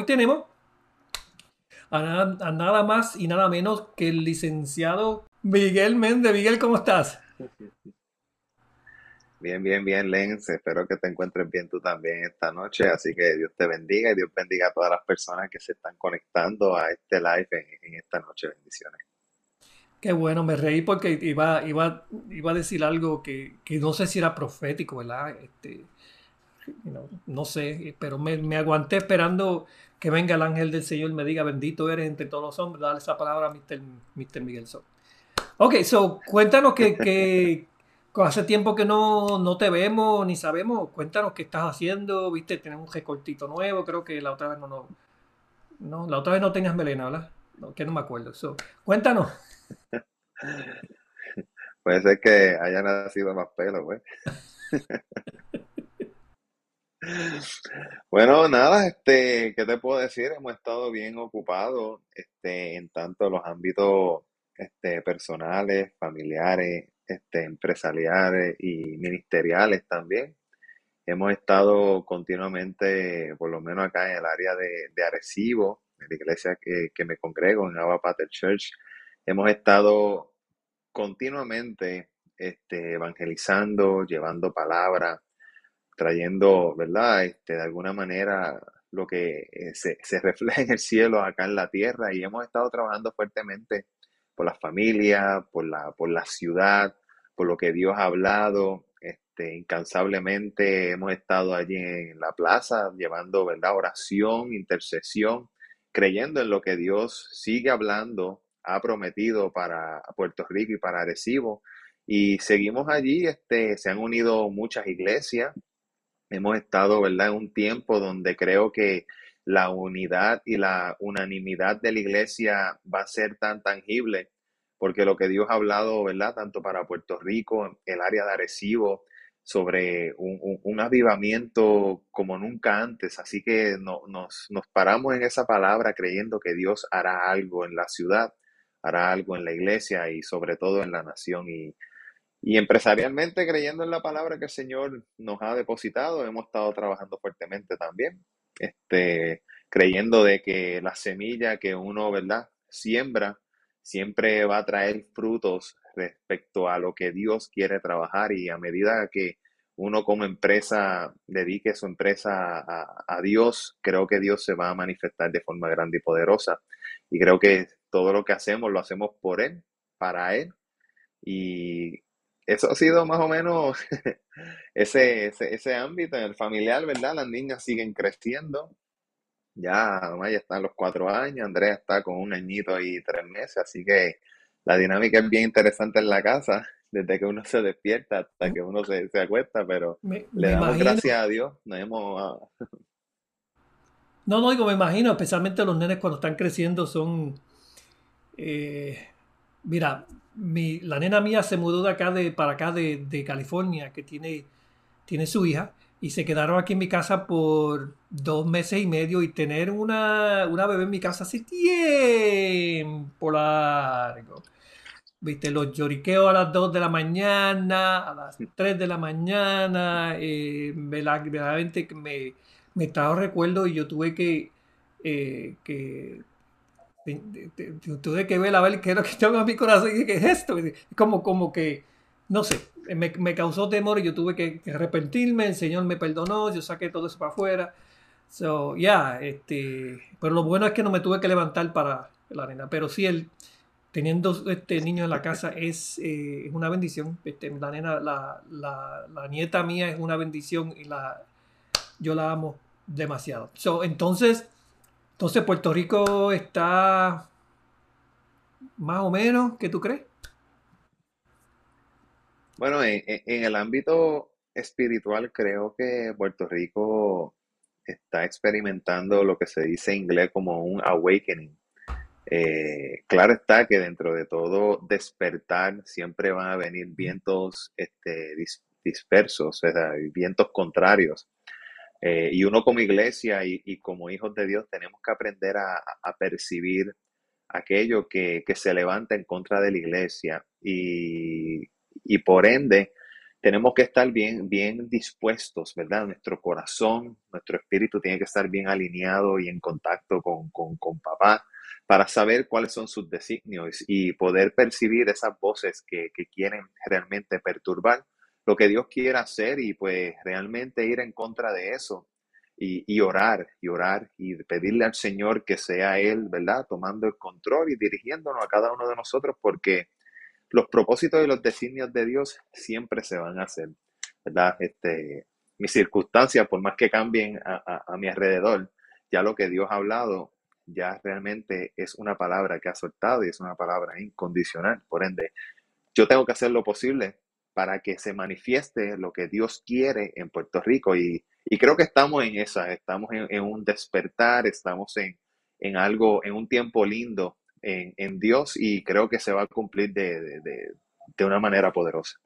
Hoy tenemos a nada, más y nada menos que el licenciado Miguel Méndez. Miguel, ¿cómo estás? Bien, bien, bien, Lens. Espero que te encuentres bien tú también esta noche. Así que Dios te bendiga y Dios bendiga a todas las personas que se están conectando a este live en, esta noche. Bendiciones. Qué bueno, me reí porque iba, iba, iba a decir algo que, no sé si era profético, ¿verdad? Este, no, sé, pero me, aguanté esperando que venga el ángel del Señor y me diga, bendito eres entre todos los hombres, dale esa palabra a Mr. Mr. Miguel So. Ok, so cuéntanos que, hace tiempo que no, te vemos ni sabemos. Cuéntanos qué estás haciendo. Viste, tienes un recortito nuevo. Creo que la otra vez no, no, no la otra vez no tenías melena, ¿verdad? No, que no me acuerdo. cuéntanos. Puede ser que haya nacido más pelo, güey. Bueno, nada, este, ¿qué te puedo decir? Hemos estado bien ocupados, este, en tanto los ámbitos, este, personales, familiares, este, empresariales y ministeriales también. Hemos estado continuamente, por lo menos acá en el área de, de Arecibo, en la iglesia que, me congrego, en Abba Pater Church, hemos estado continuamente este, evangelizando, llevando palabra, trayendo, ¿verdad? Este, de alguna manera lo que eh, se, se, refleja en el cielo acá en la tierra y hemos estado trabajando fuertemente por la familia, por la, por la ciudad, por lo que Dios ha hablado. Este, incansablemente hemos estado allí en la plaza llevando ¿verdad? oración, intercesión, creyendo en lo que Dios sigue hablando, ha prometido para Puerto Rico y para Arecibo. Y seguimos allí, este, se han unido muchas iglesias. Hemos estado ¿verdad? en un tiempo donde creo que la unidad y la unanimidad de la iglesia va a ser tan tangible porque lo que Dios ha hablado, ¿verdad? Tanto para Puerto Rico, el área de Arecibo, sobre un, avivamiento como nunca antes. Así que nos, nos paramos en esa palabra creyendo que Dios hará algo en la ciudad, hará algo en la iglesia y sobre todo en la nación. Y, y empresarialmente creyendo en la palabra que el Señor nos ha depositado, hemos estado trabajando fuertemente también, este, creyendo de que la semilla que uno, ¿verdad? Siembra, siempre va a traer frutos respecto a lo que Dios quiere trabajar y a medida que uno como empresa dedique su empresa a, Dios, creo que Dios se va a manifestar de forma grande y poderosa. Y creo que todo lo que hacemos lo hacemos por Él, para Él. Y eso ha sido más o menos ese, ese, ese ámbito en el familiar, ¿verdad? Las niñas siguen creciendo. Ya Maya está a los cuatro años, Andrea está con un añito y tres meses, así que la dinámica es bien interesante en la casa, desde que uno se despierta hasta que uno se, acuesta, pero le damos gracias a Dios, nos hemos... Ah, no, no digo, me imagino, especialmente los nenes cuando están creciendo son... Eh, mira, mi, la nena mía se mudó de acá de, para acá de, de California, que tiene, tiene su hija, y se quedaron aquí en mi casa por dos meses y medio y tener una, una bebé en mi casa hace tiempo largo. Viste, los lloriqueos a las 2 de la mañana, a las 3 de la mañana, eh, verdaderamente me, me trajo recuerdo y yo tuve que, eh, que tuve que ver a ver qué es que tengo en mi corazón y qué es esto. Como, como que, no sé, me, me, causó temor y yo tuve que, arrepentirme, el Señor me perdonó, yo saqué todo eso para afuera. So, ya, este, pero lo bueno es que no me tuve que levantar para la arena, pero sí, el, teniendo este niño en la casa es, eh, es una bendición. Este, la nena, la, la, la, nieta mía es una bendición y la, yo la amo demasiado. So, entonces, entonces Puerto Rico está más o menos, ¿qué tú crees? Bueno, en, el ámbito espiritual creo que Puerto Rico está experimentando lo que se dice en inglés como un awakening. Eh, claro está que dentro de todo despertar siempre van a venir vientos este, dispersos, vientos contrarios. Eh, y uno como iglesia y, como hijos de Dios tenemos que aprender a, percibir aquello que, se levanta en contra de la iglesia y, por ende tenemos que estar bien, bien dispuestos, ¿verdad? Nuestro corazón, nuestro espíritu tiene que estar bien alineado y en contacto con, con papá para saber cuáles son sus designios y poder percibir esas voces que, que quieren realmente perturbar lo que Dios quiera hacer y pues realmente ir en contra de eso y, y, orar y orar y pedirle al Señor que sea Él, ¿verdad? Tomando el control y dirigiéndonos a cada uno de nosotros porque los propósitos y los designios de Dios siempre se van a hacer, ¿verdad? Este, mis circunstancias, por más que cambien a, a, a mi alrededor, ya lo que Dios ha hablado ya realmente es una palabra que ha soltado y es una palabra incondicional. Por ende, yo tengo que hacer lo posible para que se manifieste lo que Dios quiere en Puerto Rico. Y, creo que estamos en esa, estamos en, un despertar, estamos en, en, algo, en un tiempo lindo en, Dios y creo que se va a cumplir de, una manera poderosa.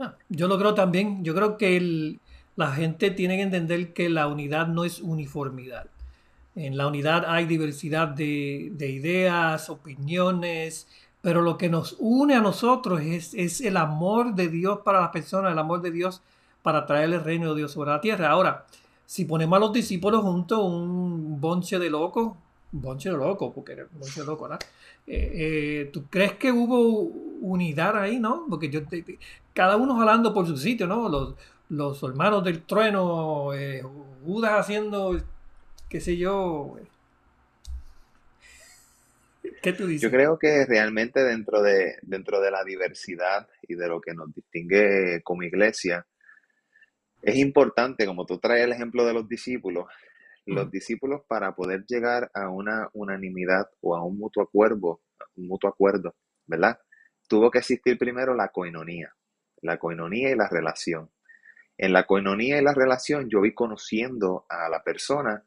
Ah, yo lo creo también, yo creo que la gente tiene que entender que la unidad no es uniformidad. En la unidad hay diversidad de, de ideas, opiniones, pero lo que nos une a nosotros es, el amor de Dios para las personas, el amor de Dios para traer el reino de Dios sobre la tierra. Ahora, si ponemos a los discípulos juntos, un bonche de locos, bonche de locos, porque era bonche de locos, ¿verdad? Eh, eh, ¿Tú crees que hubo unidad ahí, no? Porque yo, cada uno jalando por su sitio, ¿no? Los, los hermanos del trueno, eh, Judas haciendo, qué sé yo, yo creo que realmente dentro de, dentro de la diversidad y de lo que nos distingue como iglesia, es importante, como tú traes el ejemplo de los discípulos, los discípulos para poder llegar a una unanimidad o a un mutuo acuerdo, un mutuo acuerdo, ¿verdad? Tuvo que existir primero la coinonía, la coinonía y la relación. En la coinonía y la relación yo voy conociendo a la persona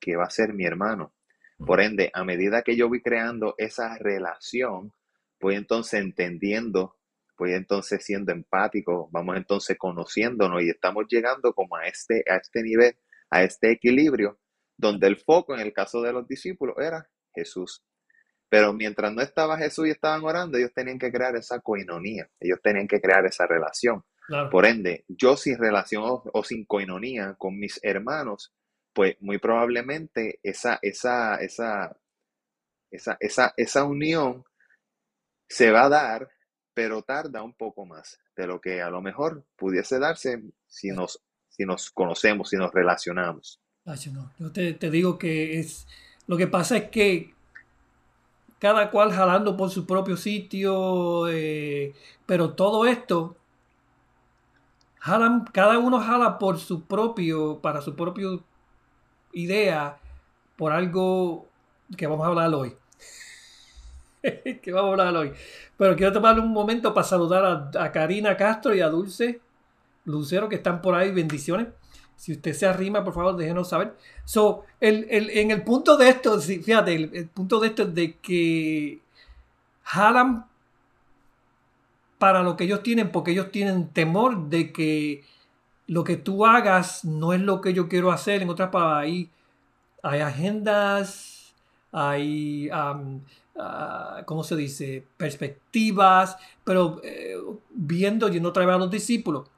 que va a ser mi hermano, por ende, a medida que yo voy creando esa relación, voy entonces entendiendo, voy entonces siendo empático, vamos entonces conociéndonos y estamos llegando como a este, a este nivel, a este equilibrio, donde el foco en el caso de los discípulos era Jesús. Pero mientras no estaba Jesús y estaban orando, ellos tenían que crear esa coinonía, ellos tenían que crear esa relación. Por ende, yo sin relación o, o sin coinonía con mis hermanos, pues muy probablemente esa, esa, esa, esa, esa, esa unión se va a dar, pero tarda un poco más de lo que a lo mejor pudiese darse si nos, si nos conocemos, si nos relacionamos. Yo te, digo que es lo que pasa es que cada cual jalando por su propio sitio, eh, pero todo esto jalan, cada uno jala por su propio, para su propio idea por algo que vamos a hablar hoy. que vamos a hablar hoy. Pero quiero tomar un momento para saludar a, Karina Castro y a Dulce Lucero que están por ahí. Bendiciones. Si usted se arrima, por favor, déjenos saber. So, el, en el punto de esto, fíjate, el, punto de esto es de que jalan para lo que ellos tienen, porque ellos tienen temor de que lo que tú hagas no es lo que yo quiero hacer. En otras palabras, hay, hay agendas, hay, ah, ¿cómo se dice? Perspectivas, pero eh, viendo, y no vez a los discípulos.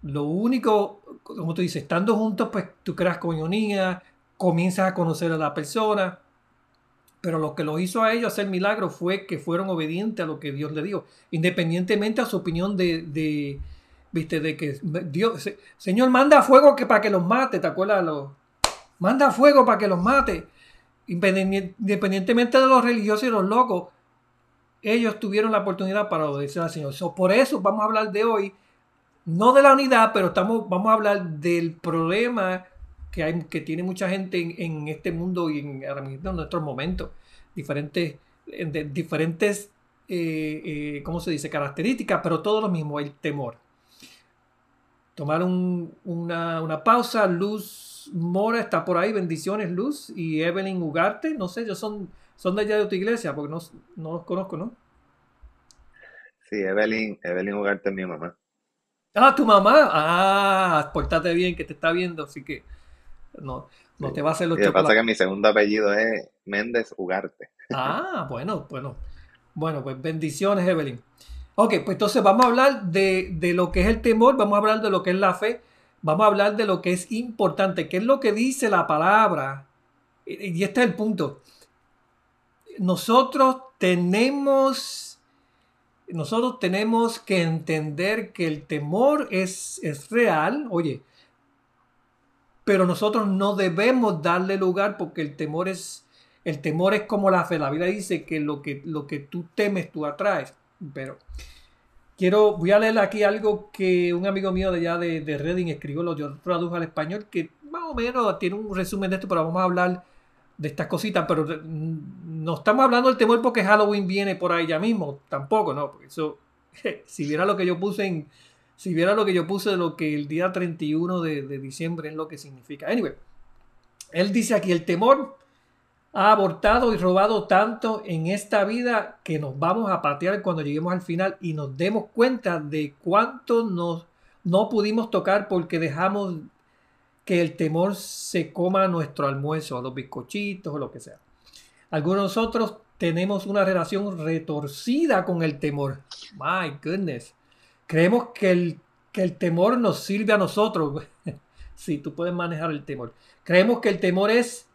Lo único, como tú dices, estando juntos, pues tú creas comunidad, comienzas a conocer a la persona. Pero lo que lo hizo a ellos hacer milagro fue que fueron obedientes a lo que Dios le dio, independientemente a su opinión de viste, de que Dios, Señor, manda fuego que, para que los mate, ¿te acuerdas? Los, manda fuego para que los mate. Independientemente de los religiosos y los locos, ellos tuvieron la oportunidad para obedecer al Señor. por eso vamos a hablar de hoy, no de la unidad, pero estamos, vamos a hablar del problema que, hay, que tiene mucha gente en, este mundo y en, en nuestros momentos. Diferentes, diferentes eh, eh, ¿cómo se dice? Características, pero todo lo mismo, el temor. Tomar una, pausa. Luz Mora está por ahí, bendiciones Luz. Y Evelyn Ugarte, no sé, ellos son, son de allá de tu iglesia, porque no, no los conozco, ¿no? Sí, Evelyn, Evelyn Ugarte es mi mamá. Ah, tu mamá. Ah, portate bien, que te está viendo, así que no, no te va a hacer los Lo que pasa que mi segundo apellido es Méndez Ugarte. Ah, bueno, bueno. Bueno, pues bendiciones, Evelyn. Ok, pues entonces vamos a hablar de, de, lo que es el temor, vamos a hablar de lo que es la fe, vamos a hablar de lo que es importante, qué es lo que dice la palabra. Y este es el punto. Nosotros tenemos, nosotros tenemos que entender que el temor es, es real, oye, pero nosotros no debemos darle lugar porque el temor es, el temor es como la fe. La Biblia dice que lo que, lo que tú temes, tú atraes. Pero quiero, voy a leer aquí algo que un amigo mío de allá de, de Reading escribió, lo yo tradujo al español, que más o menos tiene un resumen de esto, pero vamos a hablar de estas cositas, pero no estamos hablando del temor porque Halloween viene por ahí ya mismo, tampoco, ¿no? Porque eso, si viera lo que yo puse en, si viera lo que yo puse de lo que el día 31 de, de diciembre es lo que significa. Anyway, él dice aquí, el temor ha abortado y robado tanto en esta vida que nos vamos a patear cuando lleguemos al final y nos demos cuenta de cuánto nos, no pudimos tocar porque dejamos que el temor se coma nuestro almuerzo, a los bizcochitos o lo que sea. Algunos de nosotros tenemos una relación retorcida con el temor. My goodness. Creemos que el, que el temor nos sirve a nosotros. sí, tú puedes manejar el temor. Creemos que el temor es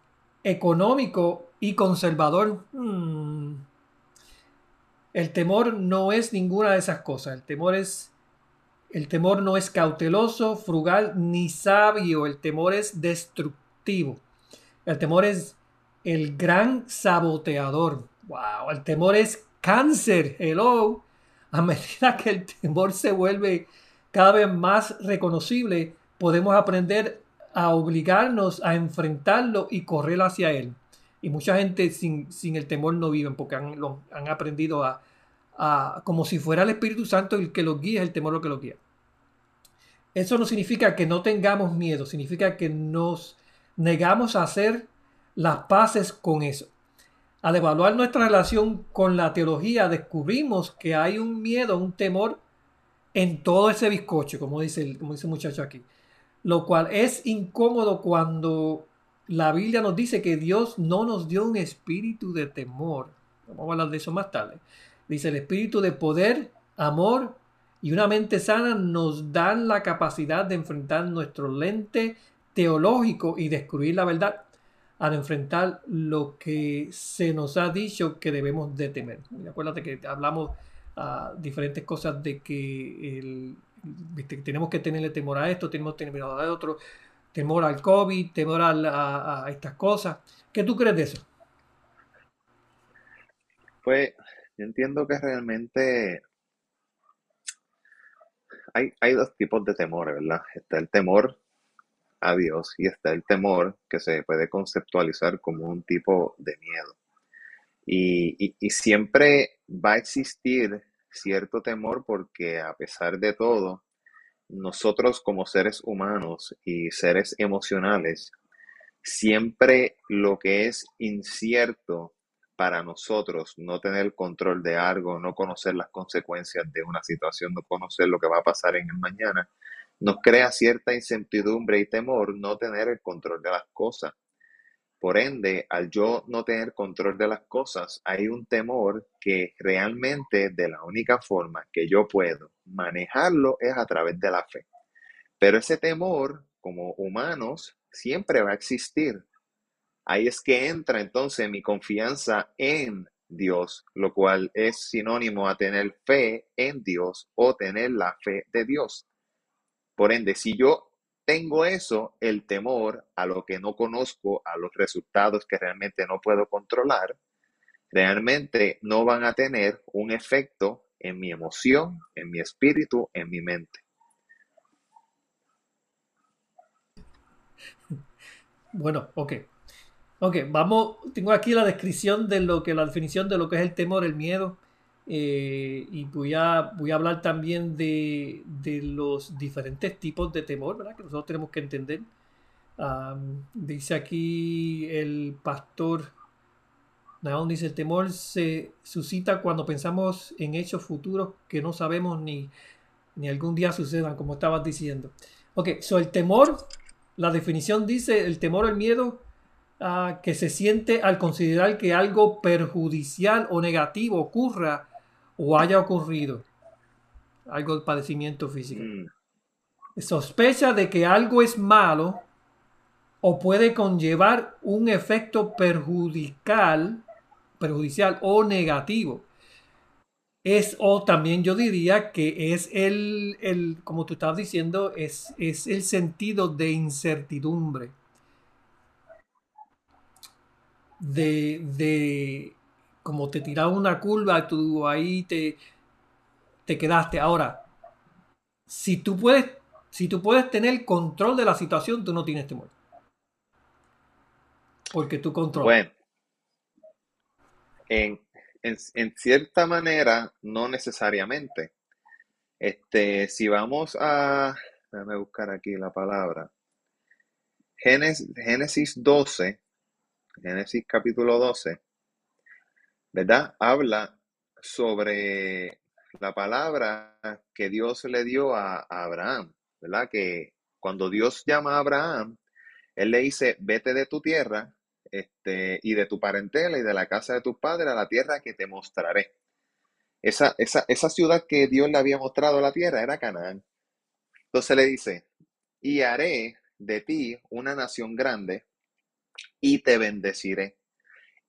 económico y conservador. Hmm. El temor no es ninguna de esas cosas. El temor es el temor no es cauteloso, frugal ni sabio. El temor es destructivo. El temor es el gran saboteador. Wow, el temor es cáncer. Hello. A medida que el temor se vuelve cada vez más reconocible, podemos aprender a obligarnos a enfrentarlo y correr hacia él. Y mucha gente sin, el temor no viven porque han, han aprendido a, a, como si fuera el Espíritu Santo el que los guía, el temor lo que los guía. Eso no significa que no tengamos miedo, significa que nos negamos a hacer las paces con eso. Al evaluar nuestra relación con la teología, descubrimos que hay un miedo, un temor en todo ese bizcocho, como dice el, como dice el muchacho aquí lo cual es incómodo cuando la Biblia nos dice que Dios no nos dio un espíritu de temor. Vamos a hablar de eso más tarde. Dice el espíritu de poder, amor y una mente sana nos dan la capacidad de enfrentar nuestro lente teológico y descubrir la verdad al enfrentar lo que se nos ha dicho que debemos de temer. acuérdate que hablamos uh, diferentes cosas de que el, tenemos que tenerle temor a esto, tenemos que tener a otro, temor al COVID, temor a, estas cosas. ¿Qué tú crees de eso? Pues yo entiendo que realmente hay, hay dos tipos de temor, ¿verdad? Está el temor a Dios y está el temor que se puede conceptualizar como un tipo de miedo. y, y siempre va a existir cierto temor porque a pesar de todo, nosotros como seres humanos y seres emocionales, siempre lo que es incierto para nosotros, no tener control de algo, no conocer las consecuencias de una situación, no conocer lo que va a pasar en el mañana, nos crea cierta incertidumbre y temor no tener el control de las cosas. Por ende, al yo no tener control de las cosas, hay un temor que realmente de la única forma que yo puedo manejarlo es a través de la fe. Pero ese temor, como humanos, siempre va a existir. Ahí es que entra entonces mi confianza en Dios, lo cual es sinónimo a tener fe en Dios o tener la fe de Dios. Por ende, si yo tengo eso, el temor a lo que no conozco, a los resultados que realmente no puedo controlar, realmente no van a tener un efecto en mi emoción, en mi espíritu, en mi mente. Bueno, ok. Ok, vamos, tengo aquí la descripción de lo que, la definición de lo que es el temor, el miedo. Eh, y voy a, voy a hablar también de, de, los diferentes tipos de temor, ¿verdad? Que nosotros tenemos que entender. dice aquí el pastor Naón dice, el temor se suscita cuando pensamos en hechos futuros que no sabemos ni, ni algún día sucedan, como estabas diciendo. Ok, so el temor, la definición dice, el temor, el miedo uh, que se siente al considerar que algo perjudicial o negativo ocurra o haya ocurrido. Algo de padecimiento físico. Mm. Sospecha de que algo es malo o puede conllevar un efecto perjudicial perjudicial o negativo. Es, o también yo diría que es el, el como tú estabas diciendo, es, es el sentido de incertidumbre. De, de como te tiraba una curva, tú ahí te, te quedaste. Ahora, si tú puedes, si tú puedes tener control de la situación, tú no tienes temor. Porque tú controlas. En, cierta manera, no necesariamente. Este, si vamos a, déjame buscar aquí la palabra. Génesis, Génesis 12, Génesis capítulo 12, ¿verdad? Habla sobre la palabra que Dios le dio a, Abraham, ¿verdad? Que cuando Dios llama a Abraham, Él le dice, vete de tu tierra este, y de tu parentela y de la casa de tus padres a la tierra que te mostraré. Esa, esa, esa ciudad que Dios le había mostrado a la tierra era Canaán. Entonces le dice, y haré de ti una nación grande y te bendeciré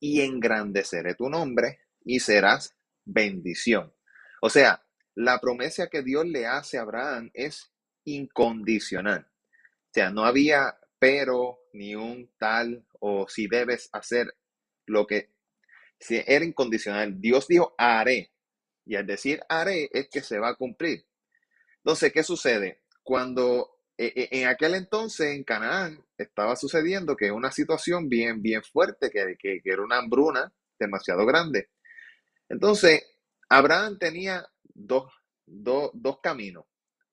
y engrandeceré tu nombre y serás bendición. O sea, la promesa que Dios le hace a Abraham es incondicional. O sea, no había pero ni un tal o si debes hacer lo que si era incondicional. Dios dijo haré y al decir haré es que se va a cumplir. Entonces, ¿qué sucede? Cuando en aquel entonces en Canaán estaba sucediendo que una situación bien, bien fuerte, que, que, era una hambruna demasiado grande. Entonces, Abraham tenía dos, dos, dos caminos.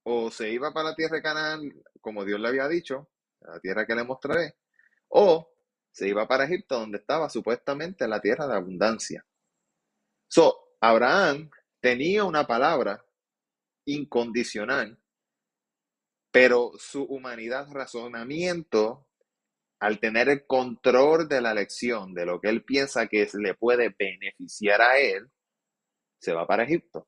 O se iba para la tierra de Canaán, como Dios le había dicho, la tierra que le mostraré, o se iba para Egipto, donde estaba supuestamente la tierra de abundancia. So, Abraham tenía una palabra incondicional, pero su humanidad, razonamiento, al tener el control de la elección, de lo que él piensa que le puede beneficiar a él, se va para Egipto.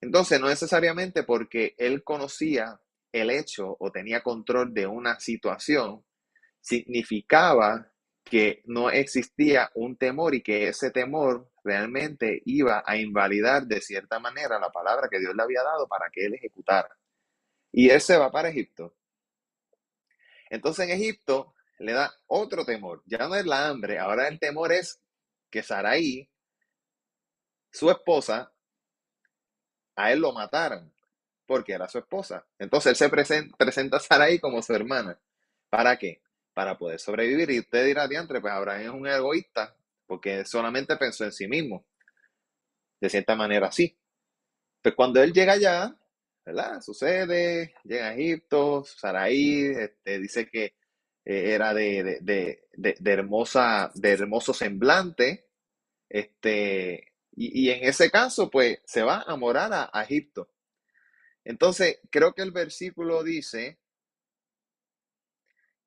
Entonces, no necesariamente porque él conocía el hecho o tenía control de una situación, significaba que no existía un temor y que ese temor realmente iba a invalidar de cierta manera la palabra que Dios le había dado para que él ejecutara. Y él se va para Egipto. Entonces en Egipto le da otro temor. Ya no es la hambre, ahora el temor es que Saraí, su esposa, a él lo mataran porque era su esposa. Entonces él se presenta, a Sarai como su hermana. ¿Para qué? Para poder sobrevivir. Y usted dirá, diantre, pues Abraham es un egoísta, porque solamente pensó en sí mismo. De cierta manera, sí. Pues cuando él llega allá, Sucede, llega a Egipto, Sarai este, dice que eh, era de, hermosa, de hermoso semblante, este, y, en ese caso, pues se va a morar a Egipto. Entonces, creo que el versículo dice,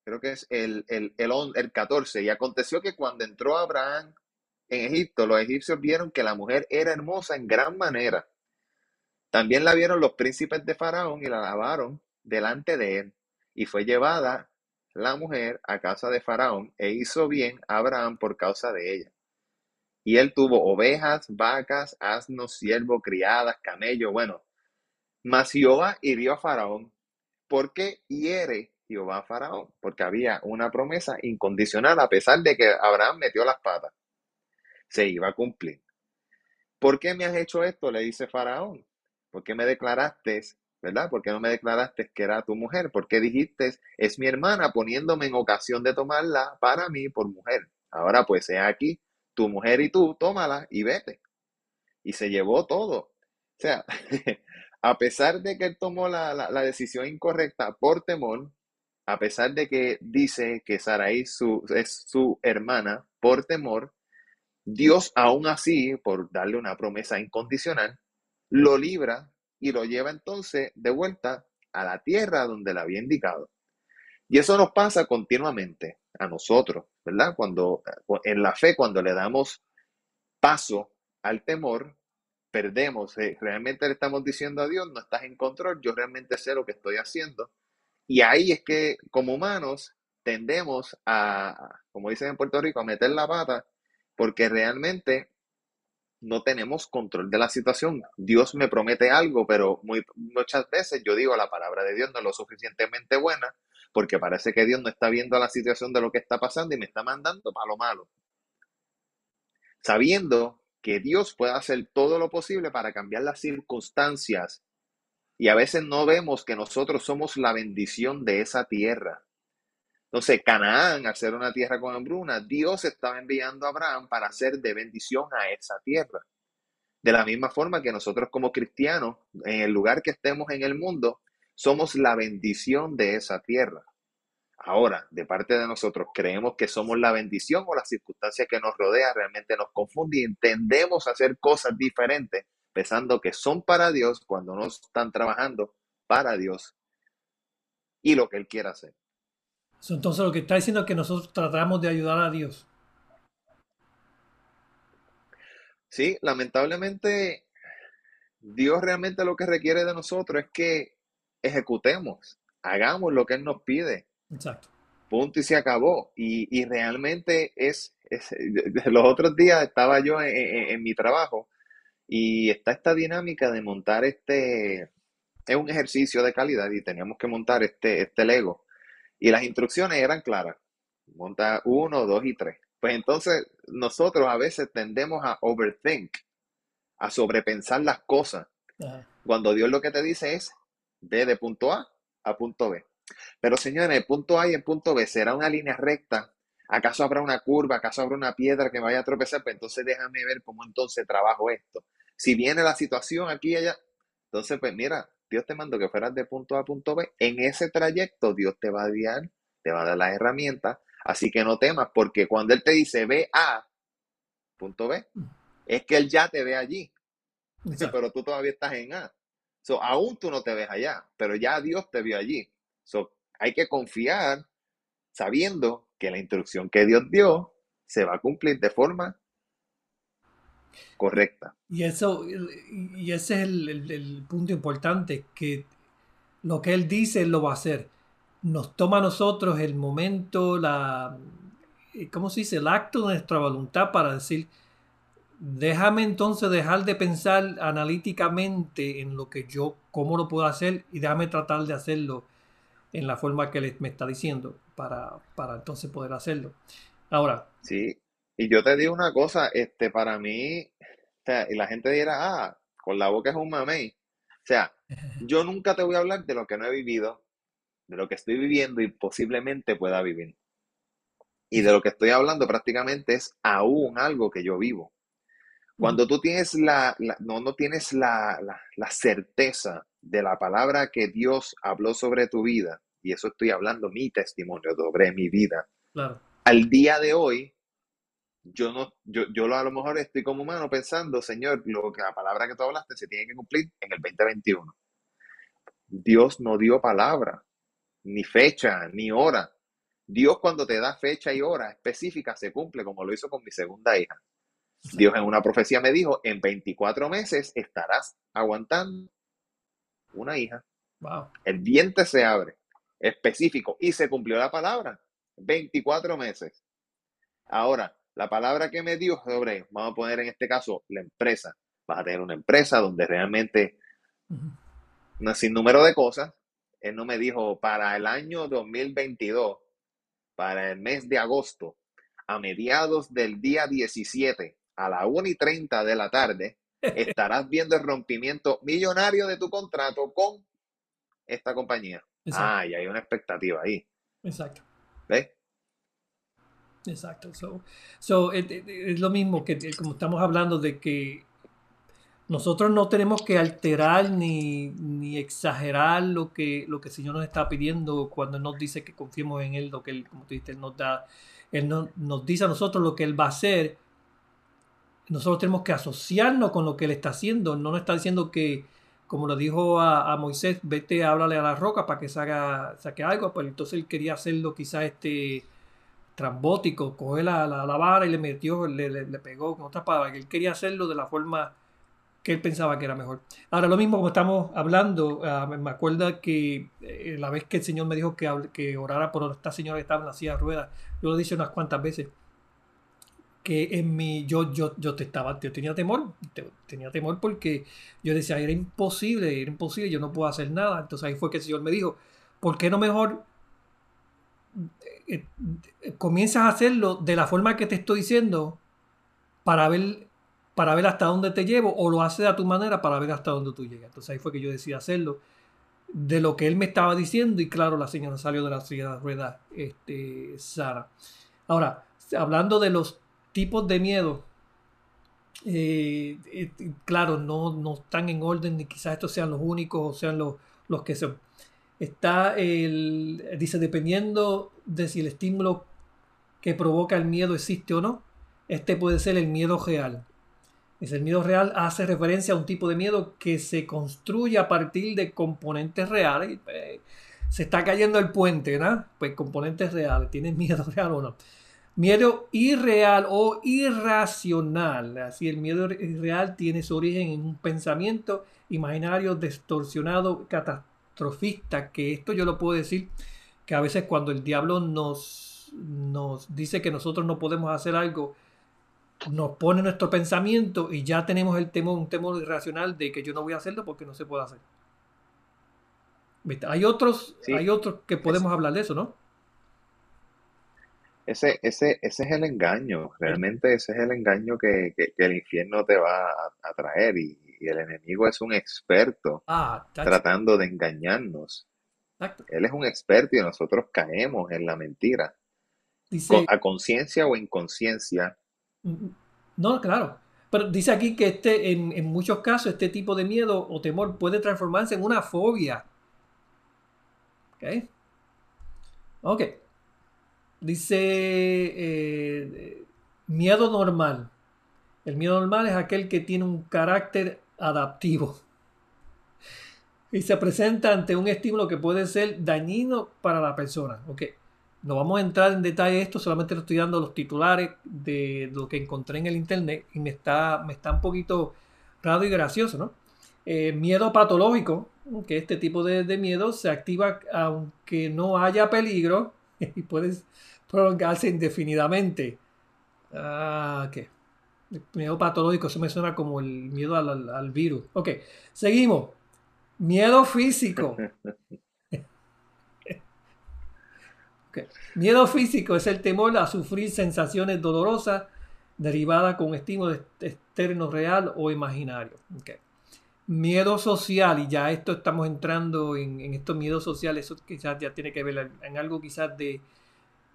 creo que es el, el, el, 14, y aconteció que cuando entró Abraham en Egipto, los egipcios vieron que la mujer era hermosa en gran manera. También la vieron los príncipes de Faraón y la lavaron delante de él. Y fue llevada la mujer a casa de Faraón e hizo bien a Abraham por causa de ella. Y él tuvo ovejas, vacas, asnos, siervos, criadas, camellos, bueno, mas Jehová hirió a Faraón. ¿Por qué hiere Jehová a Faraón? Porque había una promesa incondicional a pesar de que Abraham metió las patas. Se iba a cumplir. ¿Por qué me has hecho esto? Le dice Faraón. ¿Por qué me declaraste, verdad? ¿Por qué no me declaraste que era tu mujer? ¿Por qué dijiste, es mi hermana, poniéndome en ocasión de tomarla para mí por mujer? Ahora pues sea aquí, tu mujer y tú, tómala y vete. y se llevó todo. O sea, a pesar de que él tomó la, la, decisión incorrecta por temor, a pesar de que dice que Saraí su, es su hermana por temor, Dios aún así, por darle una promesa incondicional, lo libra y lo lleva entonces de vuelta a la tierra donde la había indicado. Y eso nos pasa continuamente a nosotros, ¿verdad? Cuando en la fe, cuando le damos paso al temor, perdemos. Eh, realmente le estamos diciendo a Dios, no estás en control, yo realmente sé lo que estoy haciendo. Y ahí es que como humanos tendemos a, como dicen en Puerto Rico, a meter la pata porque realmente no tenemos control de la situación. Dios me promete algo, pero muy, muchas veces yo digo la palabra de Dios no es lo suficientemente buena porque parece que Dios no está viendo la situación de lo que está pasando y me está mandando para lo malo. Sabiendo que Dios puede hacer todo lo posible para cambiar las circunstancias y a veces no vemos que nosotros somos la bendición de esa tierra. Entonces, Canaán, al ser una tierra con hambruna, Dios estaba enviando a Abraham para hacer de bendición a esa tierra. De la misma forma que nosotros como cristianos, en el lugar que estemos en el mundo, somos la bendición de esa tierra. Ahora, de parte de nosotros, creemos que somos la bendición o las circunstancias que nos rodea realmente nos confunde y entendemos hacer cosas diferentes pensando que son para Dios cuando no están trabajando para Dios y lo que Él quiere hacer. Entonces lo que está diciendo es que nosotros tratamos de ayudar a Dios. Sí, lamentablemente Dios realmente lo que requiere de nosotros es que ejecutemos, hagamos lo que Él nos pide. Exacto. Punto y se acabó. Y, realmente es, los otros días estaba yo en, mi trabajo y está esta dinámica de montar este, es un ejercicio de calidad y teníamos que montar este, este Lego. Y las instrucciones eran claras. Monta uno, dos y tres. Pues entonces nosotros a veces tendemos a overthink, a sobrepensar las cosas. Cuando Dios lo que te dice es, ve de punto A a punto B. Pero señores, el punto A y el punto B será una línea recta. ¿Acaso habrá una curva? ¿Acaso habrá una piedra que vaya a tropezar? Pues entonces déjame ver cómo entonces trabajo esto. Si viene la situación aquí y allá, entonces pues mira, Dios te mandó que fueras de punto A a punto B. En ese trayecto Dios te va a guiar, te va a dar las herramientas. Así que no temas, porque cuando Él te dice ve a punto B, es que Él ya te ve allí. Pero tú todavía estás en A. So, aún tú no te ves allá, pero ya Dios te vio allí. So, hay que confiar sabiendo que la instrucción que Dios dio se va a cumplir de forma correcta. Y eso, y ese es el, punto importante, que lo que Él dice, lo va a hacer. Nos toma a nosotros el momento, la, ¿cómo se dice? El acto de nuestra voluntad para decir, déjame entonces dejar de pensar analíticamente en lo que yo, cómo lo puedo hacer y déjame tratar de hacerlo en la forma que Él me está diciendo para, para entonces poder hacerlo. Ahora. Sí, y yo te digo una cosa, este, para mí, o sea, y la gente dirá, ah, con la boca es un mamey. O sea, yo nunca te voy a hablar de lo que no he vivido, de lo que estoy viviendo y posiblemente pueda vivir. Y de lo que estoy hablando prácticamente es aún algo que yo vivo. Cuando tú tienes la, no, no tienes la, la, certeza de la palabra que Dios habló sobre tu vida, y eso estoy hablando mi testimonio sobre mi vida, al día de hoy, yo no, yo, yo a lo mejor estoy como humano pensando, Señor, lo que la palabra que tú hablaste se tiene que cumplir en el 2021. Dios no dio palabra, ni fecha, ni hora. Dios cuando te da fecha y hora específica se cumple, como lo hizo con mi segunda hija. Dios en una profecía me dijo, en 24 meses estarás aguantando una hija. El diente se abre, específico, y se cumplió la palabra. 24 meses. Ahora, la palabra que me dio sobre, vamos a poner en este caso, la empresa. Vas a tener una empresa donde realmente no sin número de cosas. Él no me dijo para el año 2022, para el mes de agosto, a mediados del día 17, a la 1 y 30 de la tarde, estarás viendo el rompimiento millonario de tu contrato con esta compañía. Ah, y hay una expectativa ahí. Exacto. ¿Ves? Exacto. So, es lo mismo que como estamos hablando de que nosotros no tenemos que alterar ni, ni, exagerar lo que, lo que el Señor nos está pidiendo cuando nos dice que confiemos en Él, lo que Él, como tú dices, nos da. Él nos dice a nosotros lo que Él va a hacer. Nosotros tenemos que asociarnos con lo que Él está haciendo. No nos está diciendo que, como lo dijo a, Moisés, vete, háblale a la roca para que saque algo. Pues entonces Él quería hacerlo quizás este trambótico, coger la, la, vara y le metió, le, le, pegó con otras palabras, que él quería hacerlo de la forma que él pensaba que era mejor. Ahora, lo mismo como estamos hablando, ah, me acuerdo que eh, la vez que el Señor me dijo que, que orara por esta señora que estaba en la silla de ruedas, yo lo dije unas cuantas veces, que en mi, yo, yo, yo te estaba, yo tenía temor, tenía temor porque yo decía, era imposible, era imposible, yo no puedo hacer nada. Entonces ahí fue que el Señor me dijo, ¿por qué no mejor eh, eh, comienzas a hacerlo de la forma que te estoy diciendo para ver, para ver hasta dónde te llevo o lo haces a tu manera para ver hasta dónde tú llegas. Entonces ahí fue que yo decidí hacerlo de lo que él me estaba diciendo y claro, la señora salió de la silla de ruedas, este, Sara. Ahora, hablando de los tipos de miedo, eh, claro, no, no están en orden ni quizás estos sean los únicos o sean los, los que son. Está el, dice, dependiendo de si el estímulo que provoca el miedo existe o no, este puede ser el miedo real. Es el miedo real hace referencia a un tipo de miedo que se construye a partir de componentes reales. Pues, se está cayendo el puente, ¿no? Pues componentes reales. ¿Tienes miedo real o no? Miedo irreal o irracional. Así el miedo irreal tiene su origen en un pensamiento imaginario distorsionado, catastrófico que esto yo lo puedo decir, que a veces cuando el diablo nos, nos dice que nosotros no podemos hacer algo, nos pone nuestro pensamiento y ya tenemos el temor, un temor irracional de que yo no voy a hacerlo porque no se puede hacer. Hay otros, hay otros que podemos hablar de eso, ¿no? Ese, ese, ese es el engaño, realmente ese es el engaño que, el infierno te va a, traer y, el enemigo es un experto ah, tratando de engañarnos. Él es un experto y nosotros caemos en la mentira. a conciencia o inconsciencia. Mm, mm, no, claro. Pero dice aquí que este, en, en, muchos casos este tipo de miedo o temor puede transformarse en una fobia. ¿Ok? Ok. Dice eh, miedo normal. El miedo normal es aquel que tiene un carácter adaptivo y se presenta ante un estímulo que puede ser dañino para la persona. Ok, no vamos a entrar en detalle esto, solamente estoy dando los titulares de lo que encontré en el internet y me está, me está un poquito raro y gracioso, ¿no? Eh, miedo patológico, que este tipo de, miedo se activa aunque no haya peligro y puedes prolongarse indefinidamente. Ah. Miedo patológico, eso me suena como el miedo al, virus. Ok, seguimos. Miedo físico. Miedo físico es el temor a sufrir sensaciones dolorosas derivadas con estímulo externo real o imaginario. Okay. Miedo social, y ya esto estamos entrando en, en estos miedos sociales, eso quizás ya tiene que ver en algo quizás de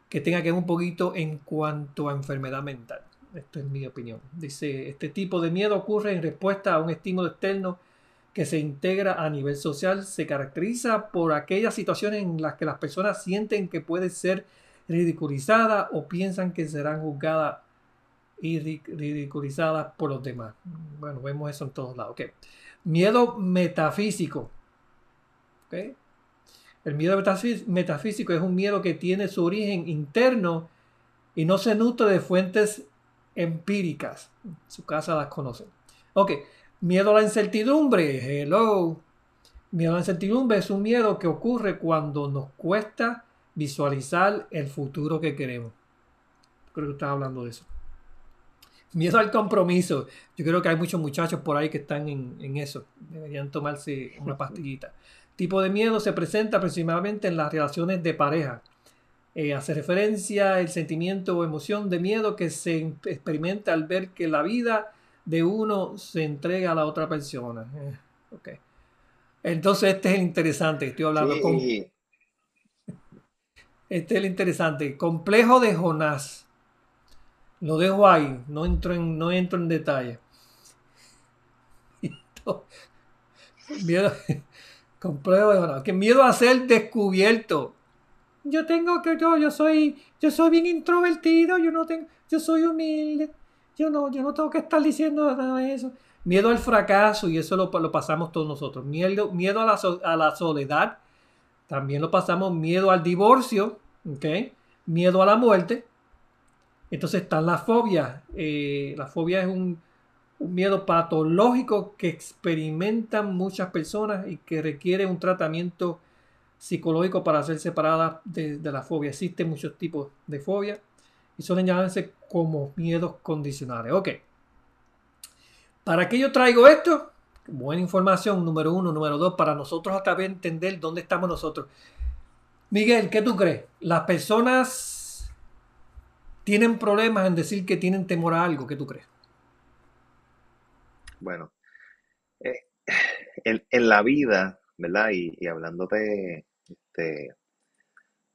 que tenga que ver un poquito en cuanto a enfermedad mental. Esto es mi opinión. Dice, este tipo de miedo ocurre en respuesta a un estímulo externo que se integra a nivel social. Se caracteriza por aquellas situaciones en las que las personas sienten que puede ser ridiculizada o piensan que serán juzgadas y ridiculizadas por los demás. Bueno, vemos eso en todos lados. Miedo metafísico. ¿Okay? El miedo metafísico es un miedo que tiene su origen interno y no se nutre de fuentes empíricas. su casa las conocen. Ok, miedo a la incertidumbre. Hello. Miedo a la incertidumbre es un miedo que ocurre cuando nos cuesta visualizar el futuro que queremos. Creo que estás hablando de eso. Miedo al compromiso. Yo creo que hay muchos muchachos por ahí que están en, en eso. Deberían tomarse una pastillita tipo de miedo se presenta principalmente en las relaciones de pareja. Eh, hace referencia al sentimiento o emoción de miedo que se experimenta al ver que la vida de uno se entrega a la otra persona. Eh, Entonces este es el interesante, estoy hablando con... Este es el interesante. Complejo de Jonás. Lo dejo ahí, no entro en, no entro en detalle. miedo, compruebo, que miedo a ser descubierto. Yo tengo que, yo, yo soy, yo soy bien introvertido, yo no tengo, yo soy humilde, yo no, yo no tengo que estar diciendo nada de eso. Miedo al fracaso, y eso lo, lo pasamos todos nosotros. Miedo, miedo a, la, a la soledad, también lo pasamos. Miedo al divorcio, ¿okay? Miedo a la muerte. Entonces están las fobias. Eh, la fobia es un, miedo patológico que experimentan muchas personas y que requiere un tratamiento psicológico para ser separada de, de la fobia. Existen muchos tipos de fobia y suelen llamarse como miedos condicionales. Ok. ¿Para qué yo traigo esto? Buena información, número uno. Número dos, para nosotros hasta entender dónde estamos nosotros. Miguel, ¿qué tú crees? ¿Las personas tienen problemas en decir que tienen temor a algo? ¿Qué tú crees? Bueno, eh, en, la vida, ¿verdad? Y, y hablándote, este,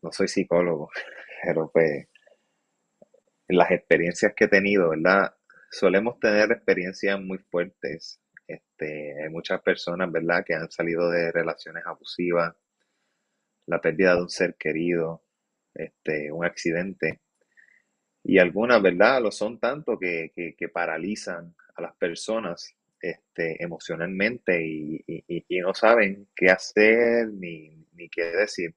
no soy psicólogo, pero pues las experiencias que he tenido, ¿verdad? solemos tener experiencias muy fuertes. Este, hay muchas personas, ¿verdad?, que han salido de relaciones abusivas, la pérdida de un ser querido, este, un accidente. Y algunas, ¿verdad?, lo son tanto que, paralizan a las personas este, emocionalmente y, no saben qué hacer ni, ni qué decir.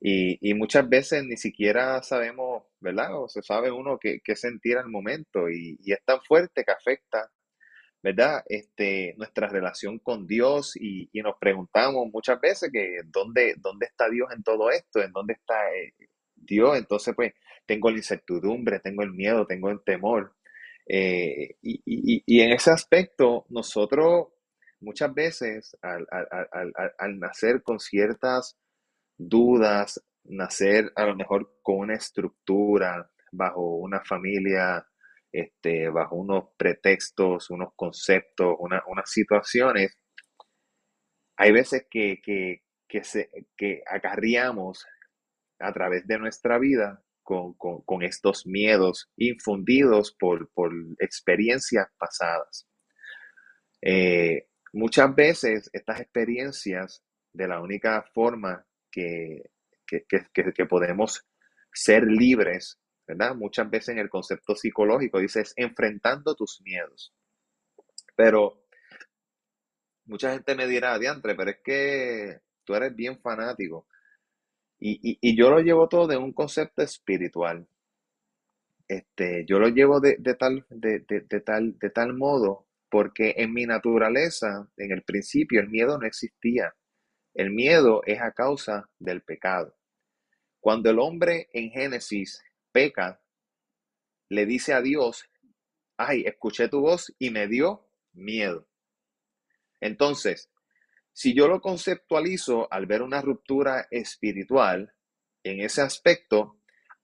Y, muchas veces ni siquiera sabemos, ¿verdad? O se sabe uno qué, sentir al momento y, es tan fuerte que afecta, ¿verdad? Este, nuestra relación con Dios y, nos preguntamos muchas veces que ¿dónde, dónde está Dios en todo esto, en dónde está eh, Dios. Entonces, pues, tengo la incertidumbre, tengo el miedo, tengo el temor. Eh, y, en ese aspecto, nosotros muchas veces al, al nacer con ciertas dudas, nacer a lo mejor con una estructura, bajo una familia, este, bajo unos pretextos, unos conceptos, unas situaciones, hay veces que, que, se, que acarreamos a través de nuestra vida con, estos miedos infundidos por, experiencias pasadas. Eh, muchas veces estas experiencias, de la única forma que, que, podemos ser libres, ¿verdad? Muchas veces en el concepto psicológico dices enfrentando tus miedos. Pero mucha gente me dirá, diantre, pero es que tú eres bien fanático. Y, yo lo llevo todo de un concepto espiritual. Este, yo lo llevo de, tal, de, tal, de tal modo porque en mi naturaleza, en el principio, el miedo no existía. El miedo es a causa del pecado. Cuando el hombre en Génesis peca, le dice a Dios, ay, escuché tu voz y me dio miedo. Entonces, si yo lo conceptualizo al ver una ruptura espiritual, en ese aspecto,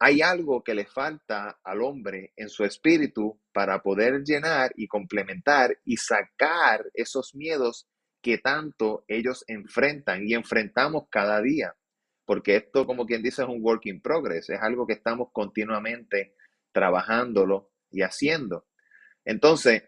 hay algo que le falta al hombre en su espíritu para poder llenar y complementar y sacar esos miedos que tanto ellos enfrentan y enfrentamos cada día. Porque esto, como quien dice, es un work in progress, es algo que estamos continuamente trabajándolo y haciendo. Entonces,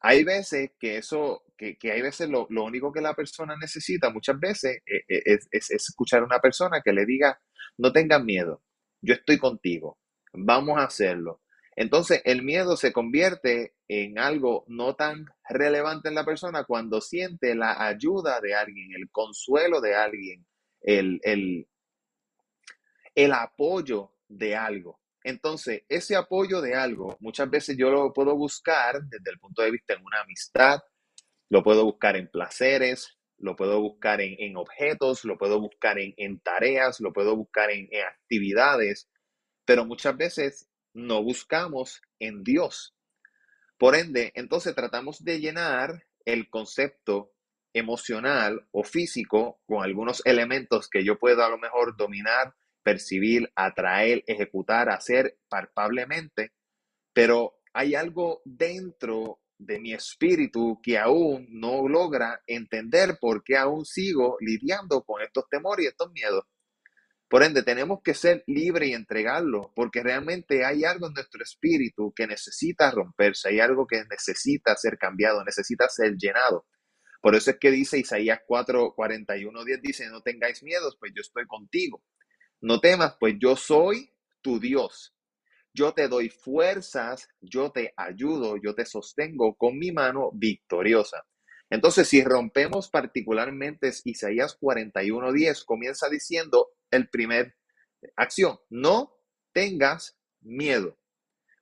hay veces que eso, que, hay veces lo, único que la persona necesita muchas veces eh, eh, es, es, escuchar a una persona que le diga, no tengas miedo, yo estoy contigo, vamos a hacerlo. Entonces, el miedo se convierte en algo no tan relevante en la persona cuando siente la ayuda de alguien, el consuelo de alguien, el, el, apoyo de algo. Entonces, ese apoyo de algo, muchas veces yo lo puedo buscar desde el punto de vista en una amistad, lo puedo buscar en placeres, lo puedo buscar en, objetos, lo puedo buscar en, tareas, lo puedo buscar en, en actividades, pero muchas veces no buscamos en Dios. Por ende, entonces tratamos de llenar el concepto emocional o físico con algunos elementos que yo puedo a lo mejor dominar, percibir, atraer, ejecutar, hacer palpablemente, pero hay algo dentro de mi espíritu que aún no logra entender por qué aún sigo lidiando con estos temores y estos miedos. Por ende, tenemos que ser libres y entregarlo, porque realmente hay algo en nuestro espíritu que necesita romperse, hay algo que necesita ser cambiado, necesita ser llenado. Por eso es que dice Isaías 4, 41, 10, dice, no tengáis miedos, pues yo estoy contigo. No temas, pues yo soy tu Dios. Yo te doy fuerzas, yo te ayudo, yo te sostengo con mi mano victoriosa. Entonces, si rompemos particularmente Isaías 41, 10, comienza diciendo el primer acción, no tengas miedo.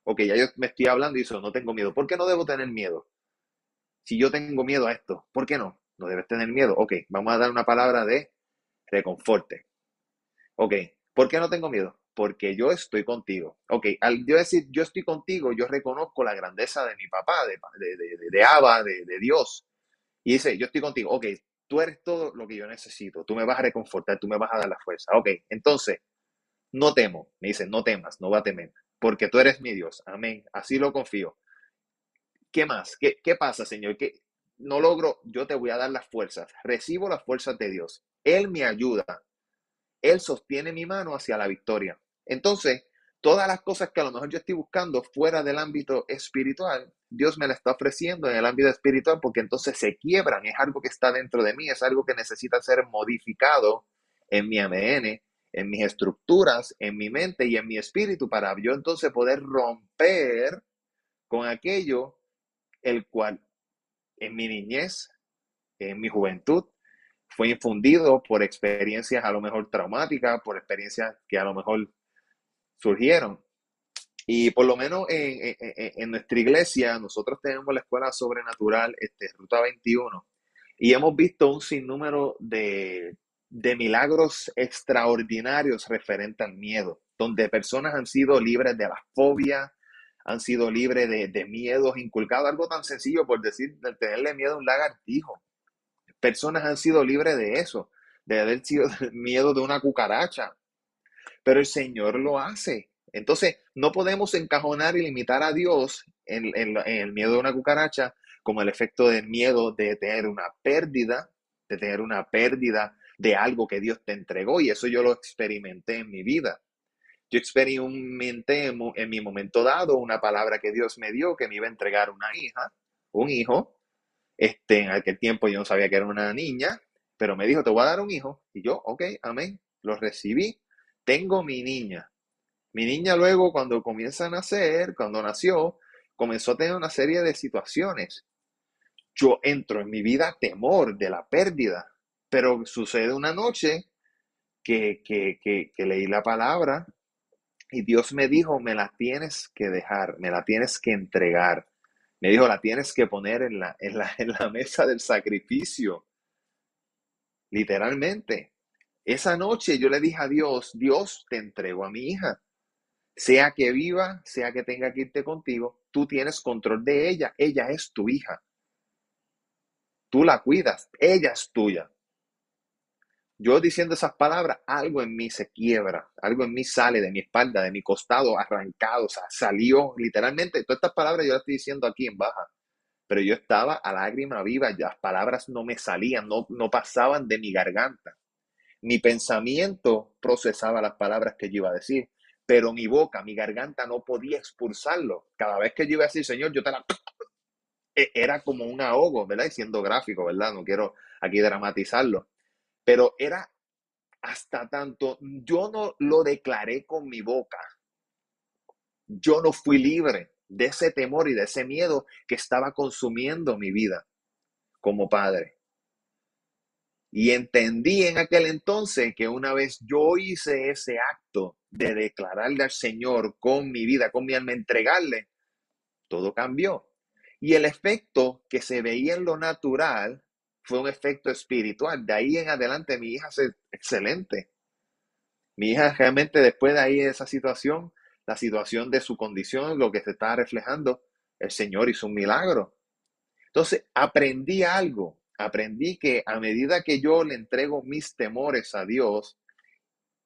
Ok, ya yo me estoy hablando y eso, no tengo miedo. ¿Por qué no debo tener miedo? Si yo tengo miedo a esto, ¿por qué no? No debes tener miedo. Ok, vamos a dar una palabra de reconforte. Ok, ¿por qué no tengo miedo? Porque yo estoy contigo. Ok, al yo decir yo estoy contigo, yo reconozco la grandeza de mi papá, de, de, de, de Abba, de, de Dios. Y dice, yo estoy contigo. Ok, tú eres todo lo que yo necesito. Tú me vas a reconfortar, tú me vas a dar la fuerza. Ok, entonces, no temo. Me dice, no temas, no va a temer porque tú eres mi Dios. Amén. Así lo confío. ¿Qué más? ¿Qué, qué pasa, Señor? Que no logro, yo te voy a dar las fuerzas. Recibo las fuerzas de Dios. Él me ayuda. Él sostiene mi mano hacia la victoria. Entonces, todas las cosas que a lo mejor yo estoy buscando fuera del ámbito espiritual, Dios me las está ofreciendo en el ámbito espiritual porque entonces se quiebran. Es algo que está dentro de mí, es algo que necesita ser modificado en mi ADN en mis estructuras, en mi mente y en mi espíritu para yo entonces poder romper con aquello el cual en mi niñez, en mi juventud, fue infundido por experiencias a lo mejor traumáticas, por experiencias que a lo mejor surgieron. Y por lo menos en, nuestra iglesia, nosotros tenemos la escuela sobrenatural, este, Ruta 21, y hemos visto un sinnúmero de de milagros extraordinarios referente al miedo, donde personas han sido libres de la fobia, han sido libres de, miedos inculcados, algo tan sencillo por decir, de tenerle miedo a un lagartijo. Personas han sido libres de eso, de haber sido miedo de una cucaracha. Pero el Señor lo hace. Entonces, no podemos encajonar y limitar a Dios en, el miedo de una cucaracha como el efecto del miedo de tener una pérdida, de tener una pérdida de algo que Dios te entregó y eso yo lo experimenté en mi vida. Yo experimenté en, mi momento dado una palabra que Dios me dio que me iba a entregar una hija, un hijo. Este, en aquel tiempo yo no sabía que era una niña, pero me dijo, te voy a dar un hijo. Y yo, ok, amén, lo recibí. Tengo mi niña. Mi niña luego cuando comienza a nacer, cuando nació, comenzó a tener una serie de situaciones. Yo entro en mi vida temor de la pérdida, pero sucede una noche que, leí la palabra y Dios me dijo, me la tienes que dejar, me la tienes que entregar. Me dijo, la tienes que poner en la, en la, en la mesa del sacrificio. Literalmente. Esa noche yo le dije a Dios, Dios te entrego a mi hija. Sea que viva, sea que tenga que irte contigo, tú tienes control de ella. Ella es tu hija. Tú la cuidas. Ella es tuya yo diciendo esas palabras, algo en mí se quiebra, algo en mí sale de mi espalda, de mi costado, arrancado, o sea, salió literalmente. Todas estas palabras yo las estoy diciendo aquí en baja, pero yo estaba a lágrima viva, las palabras no me salían, no, no pasaban de mi garganta. Mi pensamiento procesaba las palabras que yo iba a decir, pero mi boca, mi garganta no podía expulsarlo. Cada vez que yo iba a decir, Señor, yo te. E, era como un ahogo, ¿verdad? Y siendo gráfico, ¿verdad? No quiero aquí dramatizarlo pero era hasta tanto, yo no lo declaré con mi boca. Yo no fui libre de ese temor y de ese miedo que estaba consumiendo mi vida como padre. Y entendí en aquel entonces que una vez yo hice ese acto de declararle al Señor con mi vida, con mi alma, entregarle, todo cambió. Y el efecto que se veía en lo natural fue un efecto espiritual. De ahí en adelante mi hija es excelente. Mi hija realmente después de ahí de esa situación, la situación de su condición, lo que se está reflejando, el Señor hizo un milagro. Entonces aprendí algo, aprendí que a medida que yo le entrego mis temores a Dios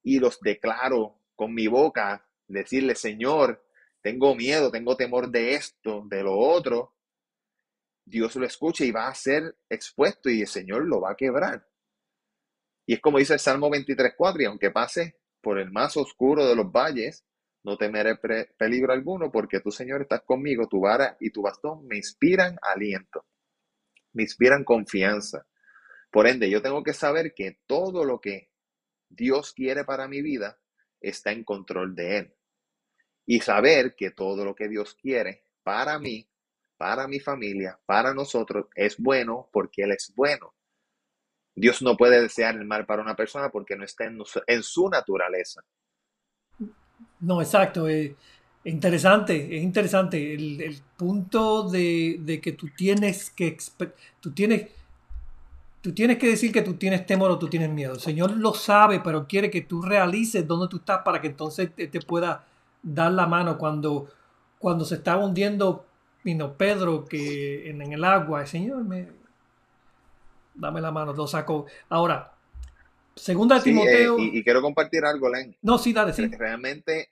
y los declaro con mi boca, decirle, Señor, tengo miedo, tengo temor de esto, de lo otro, Dios lo escucha y va a ser expuesto y el Señor lo va a quebrar. Y es como dice el Salmo 23.4, y aunque pase por el más oscuro de los valles, no temeré peligro alguno, porque tú, Señor, estás conmigo, tu vara y tu bastón me inspiran aliento. Me inspiran confianza. Por ende, yo tengo que saber que todo lo que Dios quiere para mi vida está en control de Él. Y saber que todo lo que Dios quiere para mí, para mi familia, para nosotros, es bueno porque Él es bueno. Dios no puede desear el mal para una persona porque no está en, su naturaleza. No, exacto. Eh, interesante, es interesante el, punto de, que tú tienes que tú tienes tú tienes que decir que tú tienes temor o tú tienes miedo. El Señor lo sabe, pero quiere que tú realices dónde tú estás para que entonces te, pueda dar la mano cuando, cuando se está hundiendo vino Pedro que en, el agua. El Señor me dame la mano, lo sacó. Ahora, segunda de Timoteo. Eh, y, quiero compartir algo, Len. No, sí, dale, sí. Realmente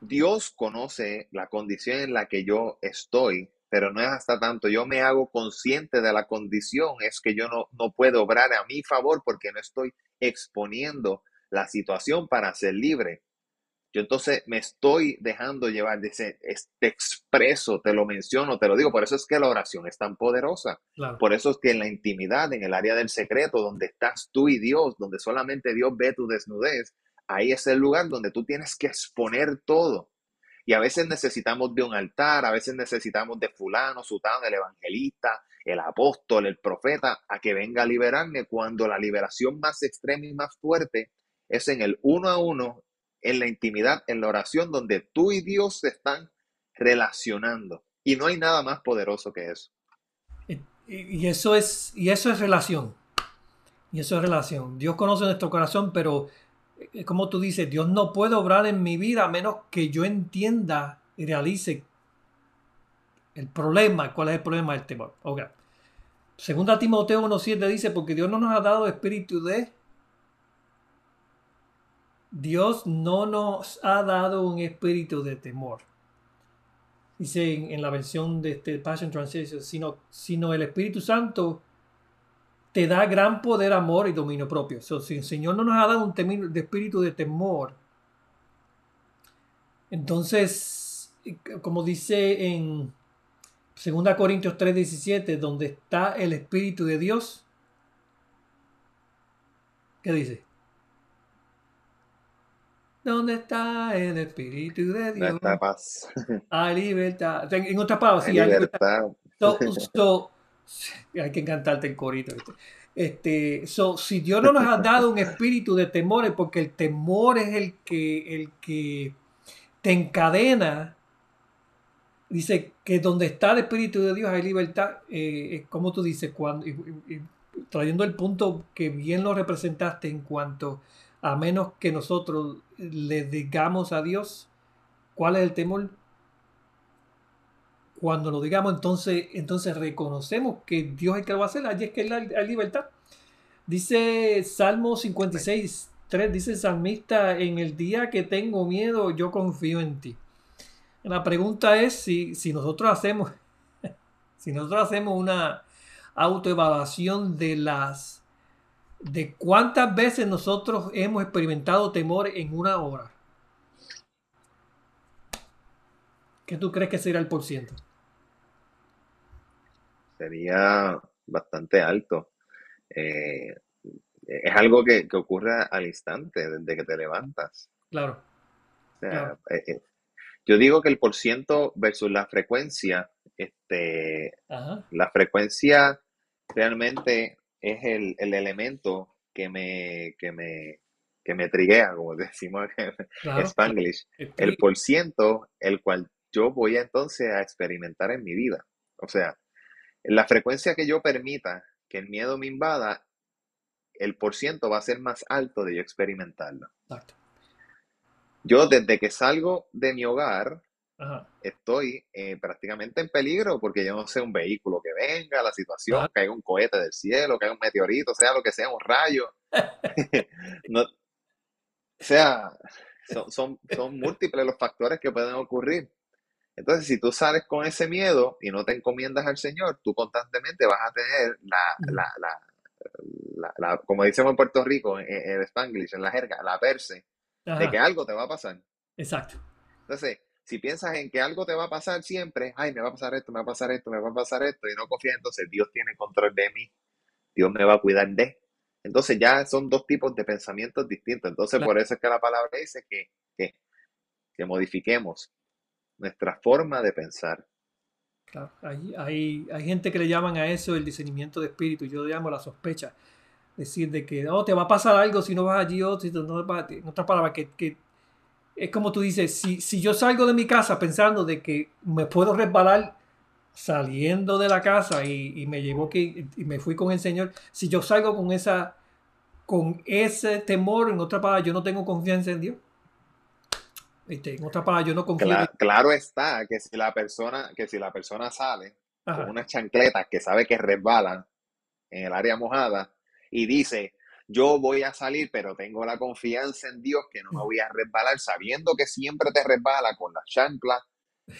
Dios conoce la condición en la que yo estoy, pero no es hasta tanto yo me hago consciente de la condición, es que yo no, no puedo obrar a mi favor porque no estoy exponiendo la situación para ser libre. Yo entonces me estoy dejando llevar, dice, este expreso, te lo menciono, te lo digo, por eso es que la oración es tan poderosa. Por eso es que en la intimidad, en el área del secreto, donde estás tú y Dios, donde solamente Dios ve tu desnudez, ahí es el lugar donde tú tienes que exponer todo. Y a veces necesitamos de un altar, a veces necesitamos de fulano, sutano, el evangelista, el apóstol, el profeta, a que venga a liberarme cuando la liberación más extrema y más fuerte es en el uno a uno, en la intimidad, en la oración, donde tú y Dios se están relacionando. Y no hay nada más poderoso que eso. Y eso es, y eso es relación. Y eso es relación. Dios conoce nuestro corazón, pero como tú dices, Dios no puede obrar en mi vida a menos que yo entienda y realice el problema. ¿Cuál es el problema del temor? Okay. Segunda Timoteo 1.7 dice, porque Dios no nos ha dado espíritu de... Dios no nos ha dado un espíritu de temor. Dice en, la versión de este Passion Translation, sino, sino el Espíritu Santo te da gran poder, amor y dominio propio. si el Señor no nos ha dado un de espíritu de temor, entonces, como dice en 2 Corintios 3:17, donde está el Espíritu de Dios, ¿qué dice? ¿Dónde está el Espíritu de Dios? Está paz. Hay libertad. En otras palabras, sí, hay libertad hay que encantarte el corito. Este, so, si Dios no nos ha dado un espíritu de temor, es porque el temor es el que, el que te encadena. Dice que donde está el espíritu de Dios hay libertad. Eh, como tú dices, cuando, trayendo el punto que bien lo representaste en cuanto a menos que nosotros le digamos a Dios cuál es el temor, cuando lo digamos, entonces, entonces reconocemos que Dios es el que lo va a hacer. Allí es que hay libertad. Dice Salmo 56, 3, dice salmista, en el día que tengo miedo, yo confío en ti. La pregunta es si, si nosotros hacemos, si nosotros hacemos una autoevaluación de las de cuántas veces nosotros hemos experimentado temor en una hora. ¿Qué tú crees que será el por ciento? Sería bastante alto. Eh, es algo que, ocurre al instante, desde que te levantas. Claro. Eh, eh, yo digo que el por ciento versus la frecuencia, este, la frecuencia realmente es el, elemento que me, que me, que me triguea, como decimos en Spanglish. El por ciento, el cual yo voy entonces a experimentar en mi vida. O sea, la frecuencia que yo permita que el miedo me invada, el por ciento va a ser más alto de yo experimentarlo. Yo desde que salgo de mi hogar, estoy eh, prácticamente en peligro porque yo no sé un vehículo que venga, la situación, que haya un cohete del cielo, que haya un meteorito, sea lo que sea, un rayo. o sea, son, son múltiples los factores que pueden ocurrir. Entonces, si tú sales con ese miedo y no te encomiendas al Señor, tú constantemente vas a tener la, la, la, como decimos en Puerto Rico, en, el Spanglish, en la jerga, la perse, de que algo te va a pasar. Exacto. Entonces, si piensas en que algo te va a pasar siempre, ay, me va a pasar esto, me va a pasar esto, me va a pasar esto, y no confías, entonces Dios tiene control de mí, Dios me va a cuidar de. Entonces ya son dos tipos de pensamientos distintos. Entonces por eso es que la palabra dice que, que, que modifiquemos nuestra forma de pensar. Claro, hay, hay, hay, gente que le llaman a eso el discernimiento de espíritu, yo le llamo la sospecha. Decir de que oh, te va a pasar algo si no vas allí o si no vas, en otras palabras, que, que es como tú dices, si, si yo salgo de mi casa pensando de que me puedo resbalar saliendo de la casa y, me llevó que y me fui con el Señor, si yo salgo con esa con ese temor, en otra palabra, yo no tengo confianza en Dios. En yo no confío. Claro, claro, está que si la persona, que si la persona sale con unas chancletas que sabe que resbalan en el área mojada y dice, yo voy a salir, pero tengo la confianza en Dios que no me voy a resbalar, sabiendo que siempre te resbala con las chanclas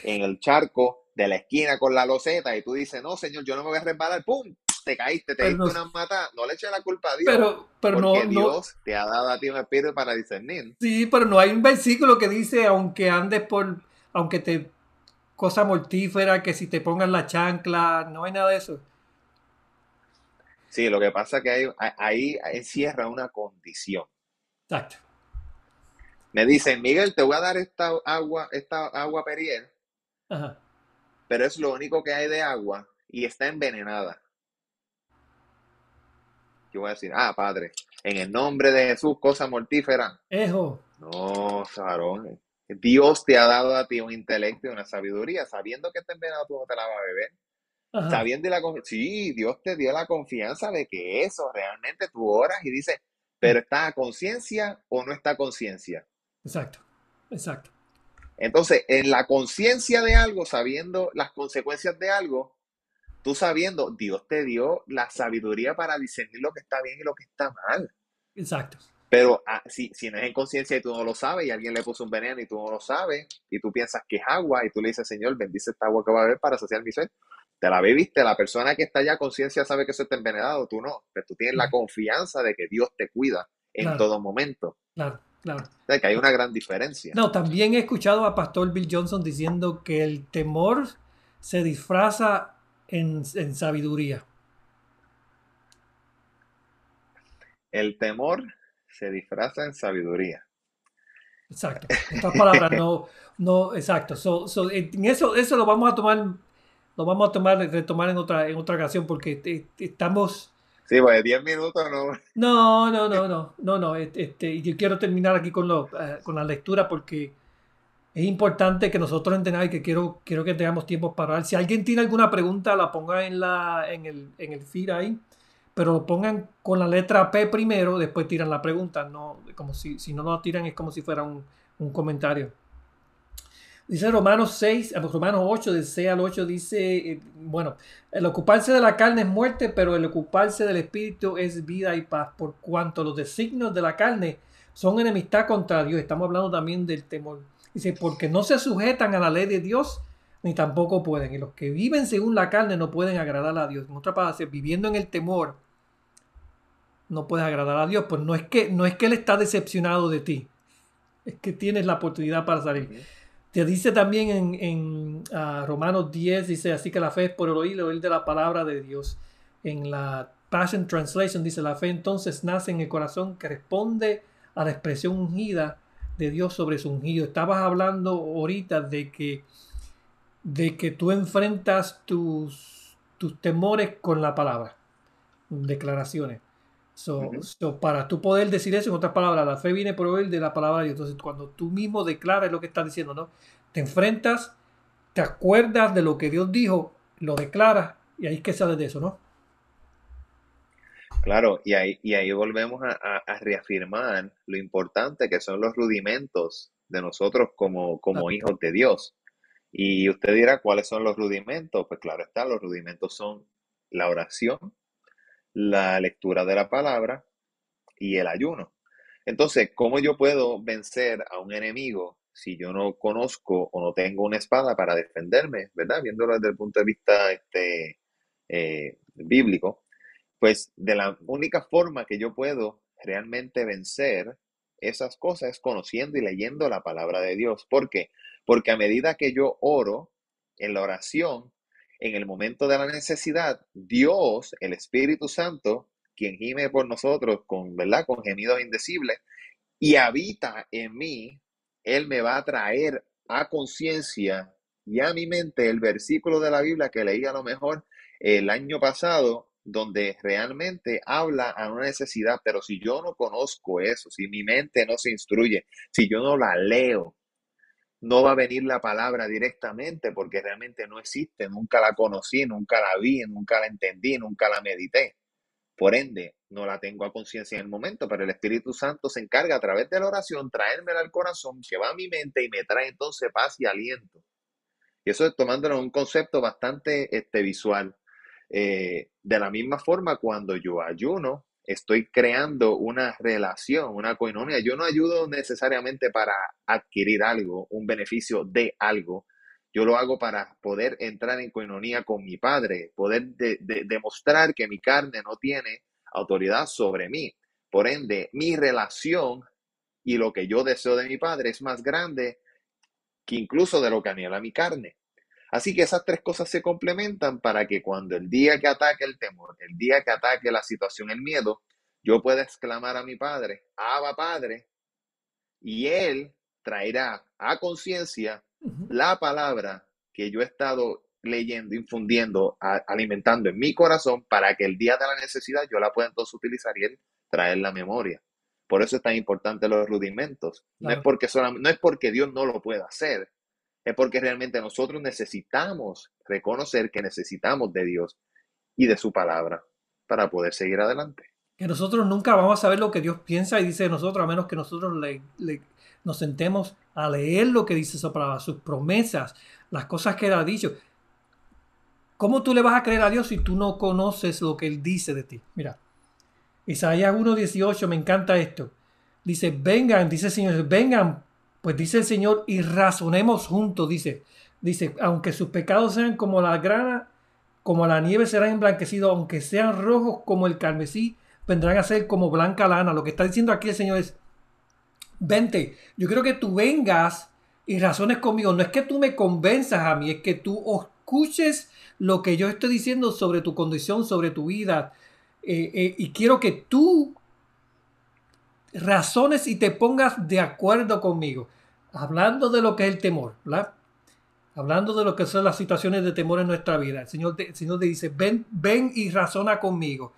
en el charco de la esquina con la loseta y tú dices, no, Señor, yo no me voy a resbalar, ¡pum! Te caíste, te diste una mata, no le eches la culpa a Dios. Pero, pero porque no, Dios te ha dado a ti un espíritu para discernir. Sí, pero no hay un versículo que dice, aunque andes por, aunque te cosa mortífera, que si te pongan la chancla, no hay nada de eso. Sí, lo que pasa es que ahí, ahí encierra una condición. Exacto. Me dicen, Miguel, te voy a dar esta agua, esta agua Perrier, Ajá. pero es lo único que hay de agua y está envenenada. Yo voy a decir, ah, padre, en el nombre de Jesús, cosa mortífera. Ejo. No, Sarón. Dios te ha dado a ti un intelecto y una sabiduría, sabiendo que está envenenado, tú no te la vas a beber. Ajá. Sabiendo la confianza. Sí, Dios te dio la confianza de que eso realmente tú oras y dices, pero ¿está a conciencia o no está a conciencia? Exacto, exacto. Entonces, en la conciencia de algo, sabiendo las consecuencias de algo, tú sabiendo, Dios te dio la sabiduría para discernir lo que está bien y lo que está mal. Exacto. Pero ah, si, si no es en conciencia y tú no lo sabes y alguien le puso un veneno y tú no lo sabes y tú piensas que es agua y tú le dices, Señor, bendice esta agua que va a beber para saciar mi sed, te la bebiste, la persona que está ya conciencia sabe que eso está envenenado, tú no, pero tú tienes la confianza de que Dios te cuida en Claro. todo momento. Claro, claro. O sea, que hay una gran diferencia. No, también he escuchado a Pastor Bill Johnson diciendo que el temor se disfraza en, en sabiduría. El temor se disfraza en sabiduría. Exacto. En otras palabras, no, no, exacto. So, so, en eso, eso lo vamos a tomar, lo vamos a tomar, retomar en otra, en otra ocasión, porque te- estamos. Sí, pues 10 minutos no. No, no, no, no, no, no. Este, y yo quiero terminar aquí con, lo, eh, con la lectura porque es importante que nosotros entendamos y que quiero, quiero que tengamos tiempo para hablar. Si alguien tiene alguna pregunta, la ponga en, la, en, el, en el feed ahí, pero lo pongan con la letra P primero, después tiran la pregunta. No, como si, si no lo tiran es como si fuera un, un comentario. Dice Romanos 6, eh, Romanos 8, del 6 al 8, dice, eh, bueno, el ocuparse de la carne es muerte, pero el ocuparse del espíritu es vida y paz, por cuanto los designios de la carne son enemistad contra Dios. Estamos hablando también del temor. Dice, porque no se sujetan a la ley de Dios, ni tampoco pueden. Y los que viven según la carne no pueden agradar a Dios. En otra palabra, viviendo en el temor, no puedes agradar a Dios. Pues no es que, no es que Él está decepcionado de ti, es que tienes la oportunidad para salir. Te dice también en, en ah, Romanos 10, dice, así que la fe es por el oír, el oír de la palabra de Dios. En la Passion Translation dice, la fe entonces nace en el corazón que responde a la expresión ungida de Dios sobre su ungido. Estabas hablando ahorita de que, de que tú enfrentas tus, tus temores con la palabra, declaraciones. So, so, para tú poder decir eso, en otras palabras, la fe viene por oír de la palabra de Dios. Entonces, cuando tú mismo declaras lo que estás diciendo, ¿no? Te enfrentas, te acuerdas de lo que Dios dijo, lo declaras y ahí es que sales de eso, ¿no? Claro, y ahí, y ahí volvemos a, a- a reafirmar lo importante que son los rudimentos de nosotros como, como hijos de Dios. Y usted dirá, ¿cuáles son los rudimentos? Pues claro está, los rudimentos son la oración, la lectura de la palabra y el ayuno. Entonces, ¿cómo yo puedo vencer a un enemigo si yo no conozco o no tengo una espada para defenderme, ¿verdad? Viéndolo desde el punto de vista este, eh, bíblico, pues de la única forma que yo puedo realmente vencer esas cosas es conociendo y leyendo la palabra de Dios. ¿Por qué? Porque a medida que yo oro en la oración, en el momento de la necesidad, Dios, el Espíritu Santo, quien gime por nosotros con, ¿verdad? Con gemidos indecibles y habita en mí, Él me va a traer a conciencia y a mi mente el versículo de la Biblia que leí a lo mejor el año pasado, donde realmente habla a una necesidad, pero si yo no conozco eso, si mi mente no se instruye, si yo no la leo, no va a venir la palabra directamente porque realmente no existe, nunca la conocí, nunca la vi, nunca la entendí, nunca la medité. Por ende, no la tengo a conciencia en el momento, pero el Espíritu Santo se encarga a través de la oración traérmela al corazón, que va a mi mente y me trae entonces paz y aliento. Y eso es tomándolo un concepto bastante este, visual. Eh, de la misma forma, cuando yo ayuno, estoy creando una relación, una coinonia. Yo no ayudo necesariamente para adquirir algo, un beneficio de algo. Yo lo hago para poder entrar en coinonía con mi Padre, poder demostrar que mi carne no tiene autoridad sobre mí. Por ende, mi relación y lo que yo deseo de mi Padre es más grande que incluso de lo que anhela mi carne. Así que esas tres cosas se complementan para que cuando el día que ataque el temor, el día que ataque la situación, el miedo, yo pueda exclamar a mi Padre, Abba Padre, y Él traerá a conciencia la palabra que yo he estado leyendo, infundiendo, alimentando en mi corazón para que el día de la necesidad yo la pueda entonces utilizar y Él traer la memoria. Por eso es tan importante los rudimentos. No, es porque no es porque Dios no lo pueda hacer, es porque realmente nosotros necesitamos reconocer que necesitamos de Dios y de su palabra para poder seguir adelante. Que nosotros nunca vamos a saber lo que Dios piensa y dice de nosotros, a menos que nosotros nos sentemos a leer lo que dice su palabra, sus promesas, las cosas que Él ha dicho. ¿Cómo tú le vas a creer a Dios si tú no conoces lo que Él dice de ti? Mira, Isaías 1.18, me encanta esto. Dice, vengan, dice el Señor, vengan pues dice el Señor, y razonemos juntos, dice. Dice, aunque sus pecados sean como la grana, como la nieve serán emblanquecidos, aunque sean rojos como el carmesí, vendrán a ser como blanca lana. Lo que está diciendo aquí el Señor es, vente, yo quiero que tú vengas y razones conmigo. No es que tú me convenzas a mí, es que tú escuches lo que yo estoy diciendo sobre tu condición, sobre tu vida. Eh, eh, y quiero que tú razones y te pongas de acuerdo conmigo. Hablando de lo que es el temor, ¿verdad? Hablando de lo que son las situaciones de temor en nuestra vida. El Señor te, Señor te dice, ven, ven y razona conmigo.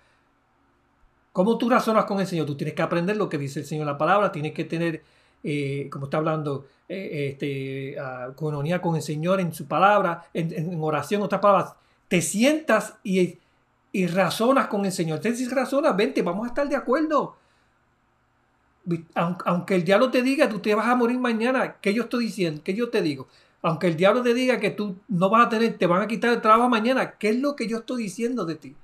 ¿Cómo tú razonas con el Señor? Tú tienes que aprender lo que dice el Señor en la palabra, tienes que tener, eh, como está hablando, eh, este, con el Señor en su palabra, en, oración, otras palabras. Te sientas y, y razonas con el Señor. Te dices, razonas, vente, vamos a estar de acuerdo aunque el diablo te diga, tú te vas a morir mañana, ¿qué yo estoy diciendo? ¿Qué yo te digo? Aunque el diablo te diga que tú no vas a tener, te van a quitar el trabajo mañana, ¿qué es lo que yo estoy diciendo de ti?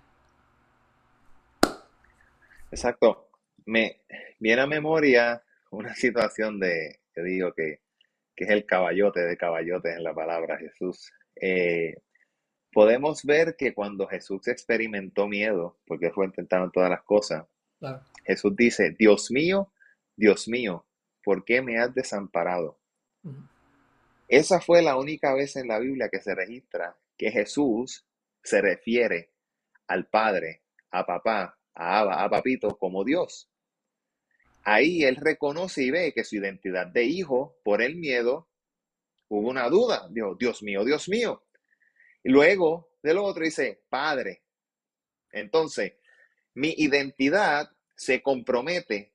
Exacto. Me viene a memoria una situación de, que digo que, que es el caballote de caballotes en la palabra Jesús. Eh, podemos ver que cuando Jesús experimentó miedo, porque fue intentando todas las cosas, Jesús dice, Dios mío, Dios mío, ¿por qué me has desamparado? Esa fue la única vez en la Biblia que se registra que Jesús se refiere al Padre, a papá, a Abba, a papito como Dios. Ahí él reconoce y ve que su identidad de hijo, por el miedo, hubo una duda. Dijo, Dios mío, Dios mío. Y luego de lo otro dice, Padre. Entonces, mi identidad se compromete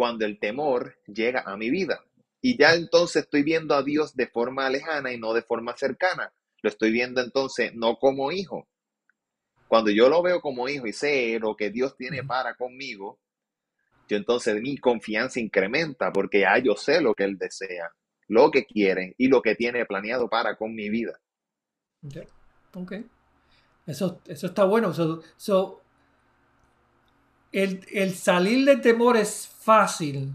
cuando el temor llega a mi vida. Y ya entonces estoy viendo a Dios de forma lejana y no de forma cercana. Lo estoy viendo entonces no como hijo. Cuando yo lo veo como hijo y sé lo que Dios tiene para conmigo, yo entonces mi confianza incrementa porque ya yo sé lo que Él desea, lo que quiere y lo que tiene planeado para con mi vida. Ok. Eso, eso está bueno. So, el, salir del temor es fácil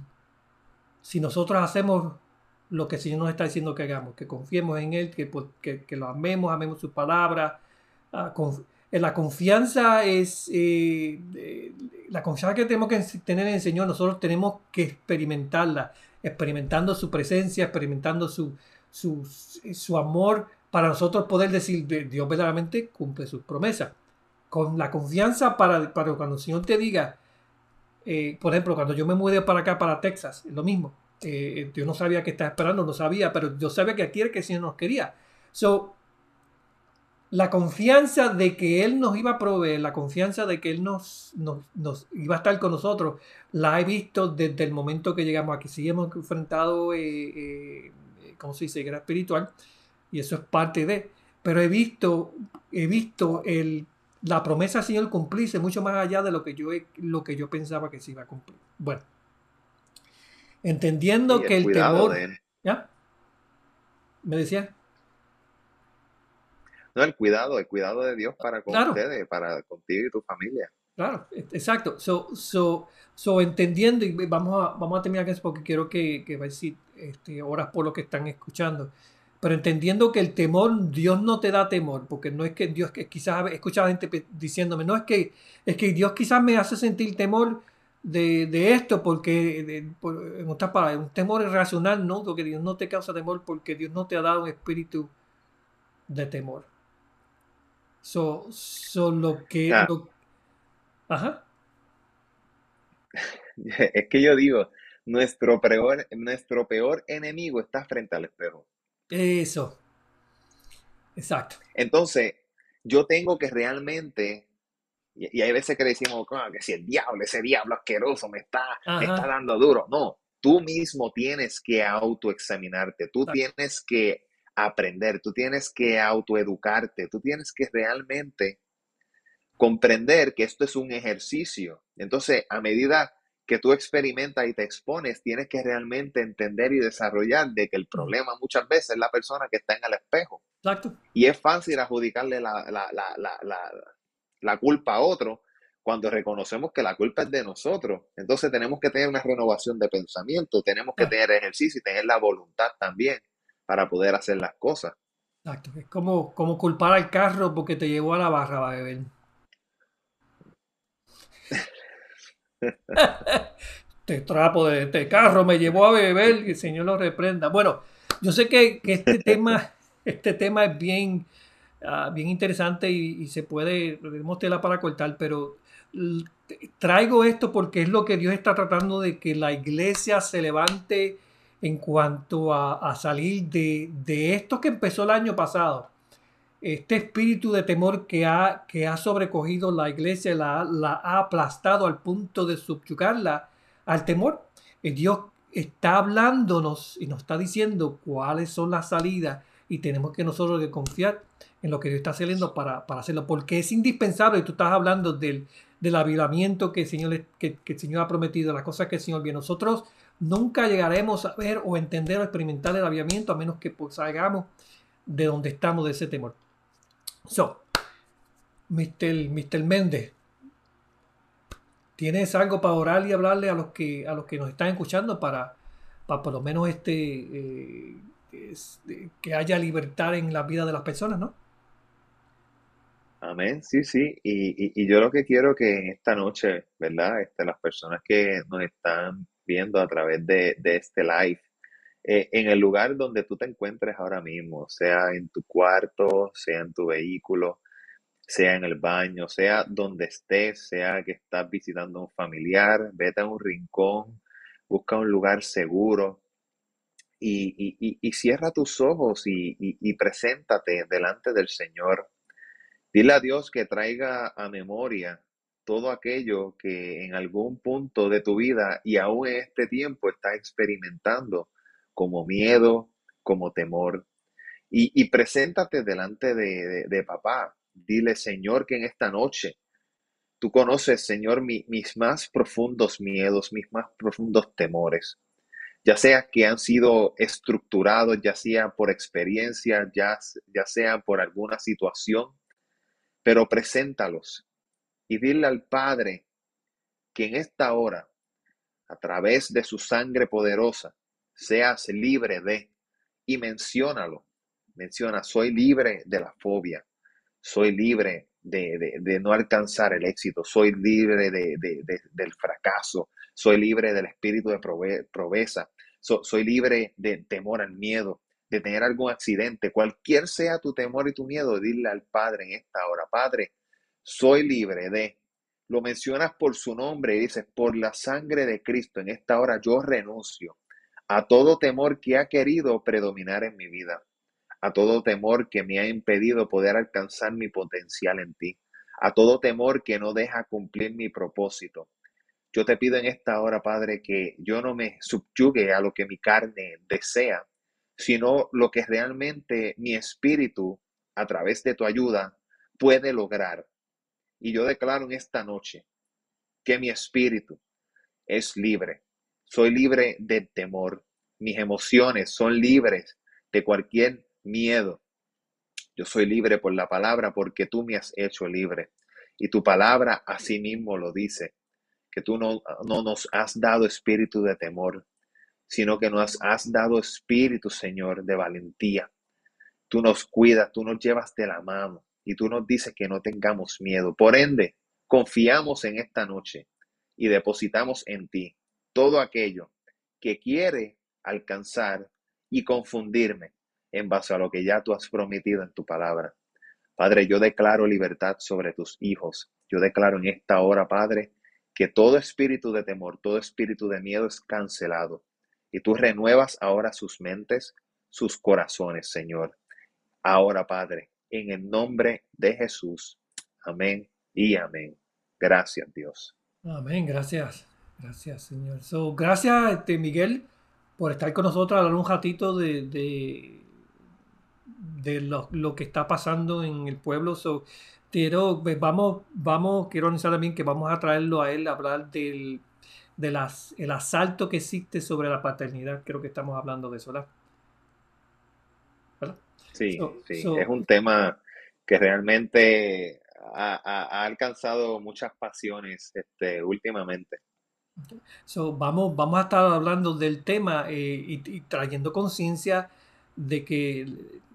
si nosotros hacemos lo que el Señor nos está diciendo que hagamos, que confiemos en Él, que, pues, que, lo amemos, amemos su palabra. Ah, la confianza es, eh, la confianza que tenemos que tener en el Señor, nosotros tenemos que experimentarla. experimentando su presencia, experimentando su, su, su amor, para nosotros poder decir, Dios verdaderamente cumple sus promesas. Con la confianza para, para cuando el Señor te diga, eh, por ejemplo, cuando yo me mudé para acá, para Texas, lo mismo. Eh, yo no sabía que estaba esperando, no sabía, pero yo sabía que aquí era que el Señor nos quería. So, la confianza de que Él nos iba a proveer, la confianza de que Él nos, nos, iba a estar con nosotros, la he visto desde el momento que llegamos aquí. Sí hemos enfrentado, eh, eh, ¿cómo se dice?, guerra espiritual, y eso es parte de, pero he visto, he visto el la promesa del Señor cumplirse mucho más allá de lo que yo, lo que yo pensaba que se iba a cumplir. Bueno, entendiendo que el temor... ¿Ya? ¿Me decía? No, el cuidado, el cuidado de Dios para con ustedes, para contigo y tu familia. Claro, e, exacto. So, so, so entendiendo, y vamos a, vamos a terminar eso porque quiero que, que a decir este, horas por lo que están escuchando pero entendiendo que el temor, Dios no te da temor, porque no es que Dios, que quizás he escuchado gente diciéndome, no es que, es que Dios quizás me hace sentir temor de, esto, porque de, en otras palabras, un temor irracional, no, porque Dios no te causa temor, porque Dios no te ha dado un espíritu de temor. So, lo que... ajá. Es que yo digo, nuestro peor, nuestro peor enemigo está frente al espejo. Eso. Exacto. Entonces, yo tengo que realmente, y, hay veces que decimos que si el diablo, ese diablo asqueroso me está, está dando duro. No, tú mismo tienes que autoexaminarte, tú tienes que aprender, tú tienes que autoeducarte, tú tienes que realmente comprender que esto es un ejercicio. Entonces, a medida que tú experimentas y te expones, tienes que realmente entender y desarrollar de que el problema muchas veces es la persona que está en el espejo. Exacto. Y es fácil adjudicarle la, la, culpa a otro cuando reconocemos que la culpa es de nosotros. Entonces tenemos que tener una renovación de pensamiento, tenemos que ah. tener ejercicio y tener la voluntad también para poder hacer las cosas. Exacto. Es como, como culpar al carro porque te llevó a la barra, a beber. este trapo de este carro me llevó a beber y el Señor lo reprenda. Bueno, yo sé que, este tema, este tema es bien, ah, bien interesante y, se puede, tenemos tela para cortar, pero traigo esto porque es lo que Dios está tratando de que la iglesia se levante en cuanto a, salir de, de, esto que empezó el año pasado este espíritu de temor que ha, que ha sobrecogido la iglesia, la, ha aplastado al punto de subyugarla al temor. El Dios está hablándonos y nos está diciendo cuáles son las salidas y tenemos que nosotros que confiar en lo que Dios está haciendo para, para hacerlo, porque es indispensable, tú estás hablando del, del avivamiento que el, Señor, que el Señor ha prometido, las cosas que el Señor viene. Nosotros nunca llegaremos a ver o entender o experimentar el avivamiento a menos que pues, salgamos de donde estamos de ese temor. So, Mr. Mr. Méndez, ¿tienes algo para orar y hablarle a los que, a los que nos están escuchando para, para por lo menos este, eh, que haya libertad en la vida de las personas, ¿no? Amén, sí, sí. Y, y, yo lo que quiero que esta noche, ¿verdad? Este, las personas que nos están viendo a través de, de este live, eh, en el lugar donde tú te encuentres ahora mismo, sea en tu cuarto, sea en tu vehículo, sea en el baño, sea donde estés, sea que estás visitando a un familiar, vete a un rincón, busca un lugar seguro y, cierra tus ojos y, preséntate delante del Señor. Dile a Dios que traiga a memoria todo aquello que en algún punto de tu vida y aún en este tiempo estás experimentando como miedo, como temor. Y, preséntate delante de, papá. Dile, Señor, que en esta noche tú conoces, Señor, mis más profundos miedos, mis más profundos temores. Ya sea que han sido estructurados, ya sea por experiencia, ya, ya sea por alguna situación, pero preséntalos y dile al Padre que en esta hora, a través de su sangre poderosa, seas libre de, y menciónalo, menciona, soy libre de la fobia, soy libre de, no alcanzar el éxito, soy libre del fracaso, soy libre del espíritu de proveza, soy libre de temor al miedo, de tener algún accidente. Cualquier sea tu temor y tu miedo, dile al Padre en esta hora, Padre, soy libre de. Lo mencionas por su nombre y dices, por la sangre de Cristo, en esta hora yo renuncio a todo temor que ha querido predominar en mi vida, a todo temor que me ha impedido poder alcanzar mi potencial en ti, a todo temor que no deja cumplir mi propósito. Yo te pido en esta hora, Padre, que yo no me subyugue a lo que mi carne desea, sino lo que realmente mi espíritu, a través de tu ayuda, puede lograr. Y yo declaro en esta noche que mi espíritu es libre. Soy libre de temor. Mis emociones son libres de cualquier miedo. Yo soy libre por la palabra porque tú me has hecho libre. Y tu palabra así mismo lo dice que tú no, no nos has dado espíritu de temor, sino que nos has dado espíritu, Señor, de valentía. Tú nos cuidas, tú nos llevas de la mano y tú nos dices que no tengamos miedo. Por ende, confiamos en esta noche y depositamos en ti todo aquello que quiere alcanzar y confundirme en base a lo que ya tú has prometido en tu palabra. Padre, yo declaro libertad sobre tus hijos. Yo declaro en esta hora, Padre, que todo espíritu de temor, todo espíritu de miedo es cancelado. Y tú renuevas ahora sus mentes, sus corazones, Señor. Ahora, Padre, en el nombre de Jesús. Amén y amén. Gracias, Dios. Amén, gracias. Gracias, Señor. So, gracias, este, Miguel, por estar con nosotros, hablar un ratito de, de, de lo, lo, que está pasando en el pueblo. So, pero pues, vamos, vamos, quiero anunciar también que vamos a traerlo a él a hablar del de las, el asalto que existe sobre la paternidad. Creo que estamos hablando de eso, ¿verdad? Sí, sí, es un tema que realmente ha, alcanzado muchas pasiones este, últimamente. So, vamos, vamos a estar hablando del tema eh, y, trayendo conciencia de que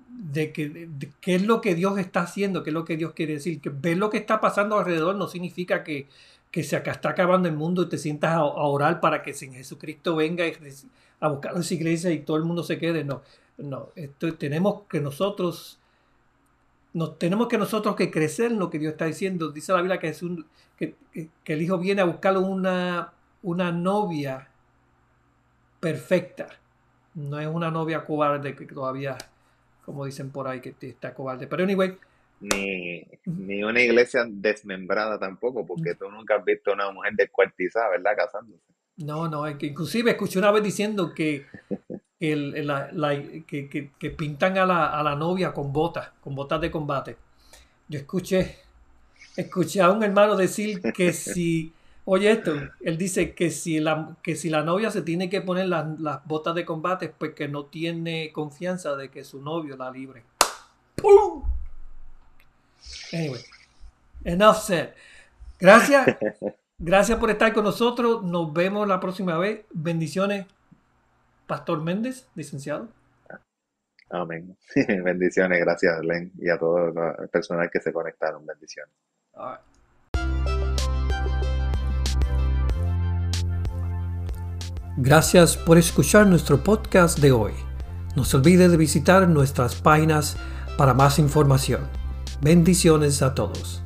de, que, qué es lo que Dios está haciendo, qué es lo que Dios quiere decir. Que ver lo que está pasando alrededor no significa que, que se está acabando el mundo y te sientas a, orar para que Jesucristo venga a buscar en su iglesia y todo el mundo se quede. No, no. Tenemos que nosotros nos, tenemos que nosotros que crecer en lo que Dios está diciendo. Dice la Biblia que, es un, que, que el hijo viene a buscar una, una novia perfecta. No es una novia cobarde que todavía como dicen por ahí, que está cobarde. Pero anyway. Ni, ni una iglesia desmembrada tampoco, porque tú nunca has visto una mujer descuartizada, ¿verdad? Casándose. No, no, es que inclusive escuché una vez diciendo que, el, que, que, pintan a la, a la novia con botas, con botas de combate. Yo escuché, escuché a un hermano decir que si Oye esto, él dice que si la, que si la novia se tiene que poner las, botas de combate, pues que no tiene confianza de que su novio la libre. ¡Pum! Anyway, enough said. Gracias. Gracias por estar con nosotros. Nos vemos la próxima vez. Bendiciones, Pastor Méndez, licenciado. Amén. Bendiciones, gracias, Len, y a todo el personal que se conectaron. Bendiciones. Gracias por escuchar nuestro podcast de hoy. No se olvide de visitar nuestras páginas para más información. Bendiciones a todos.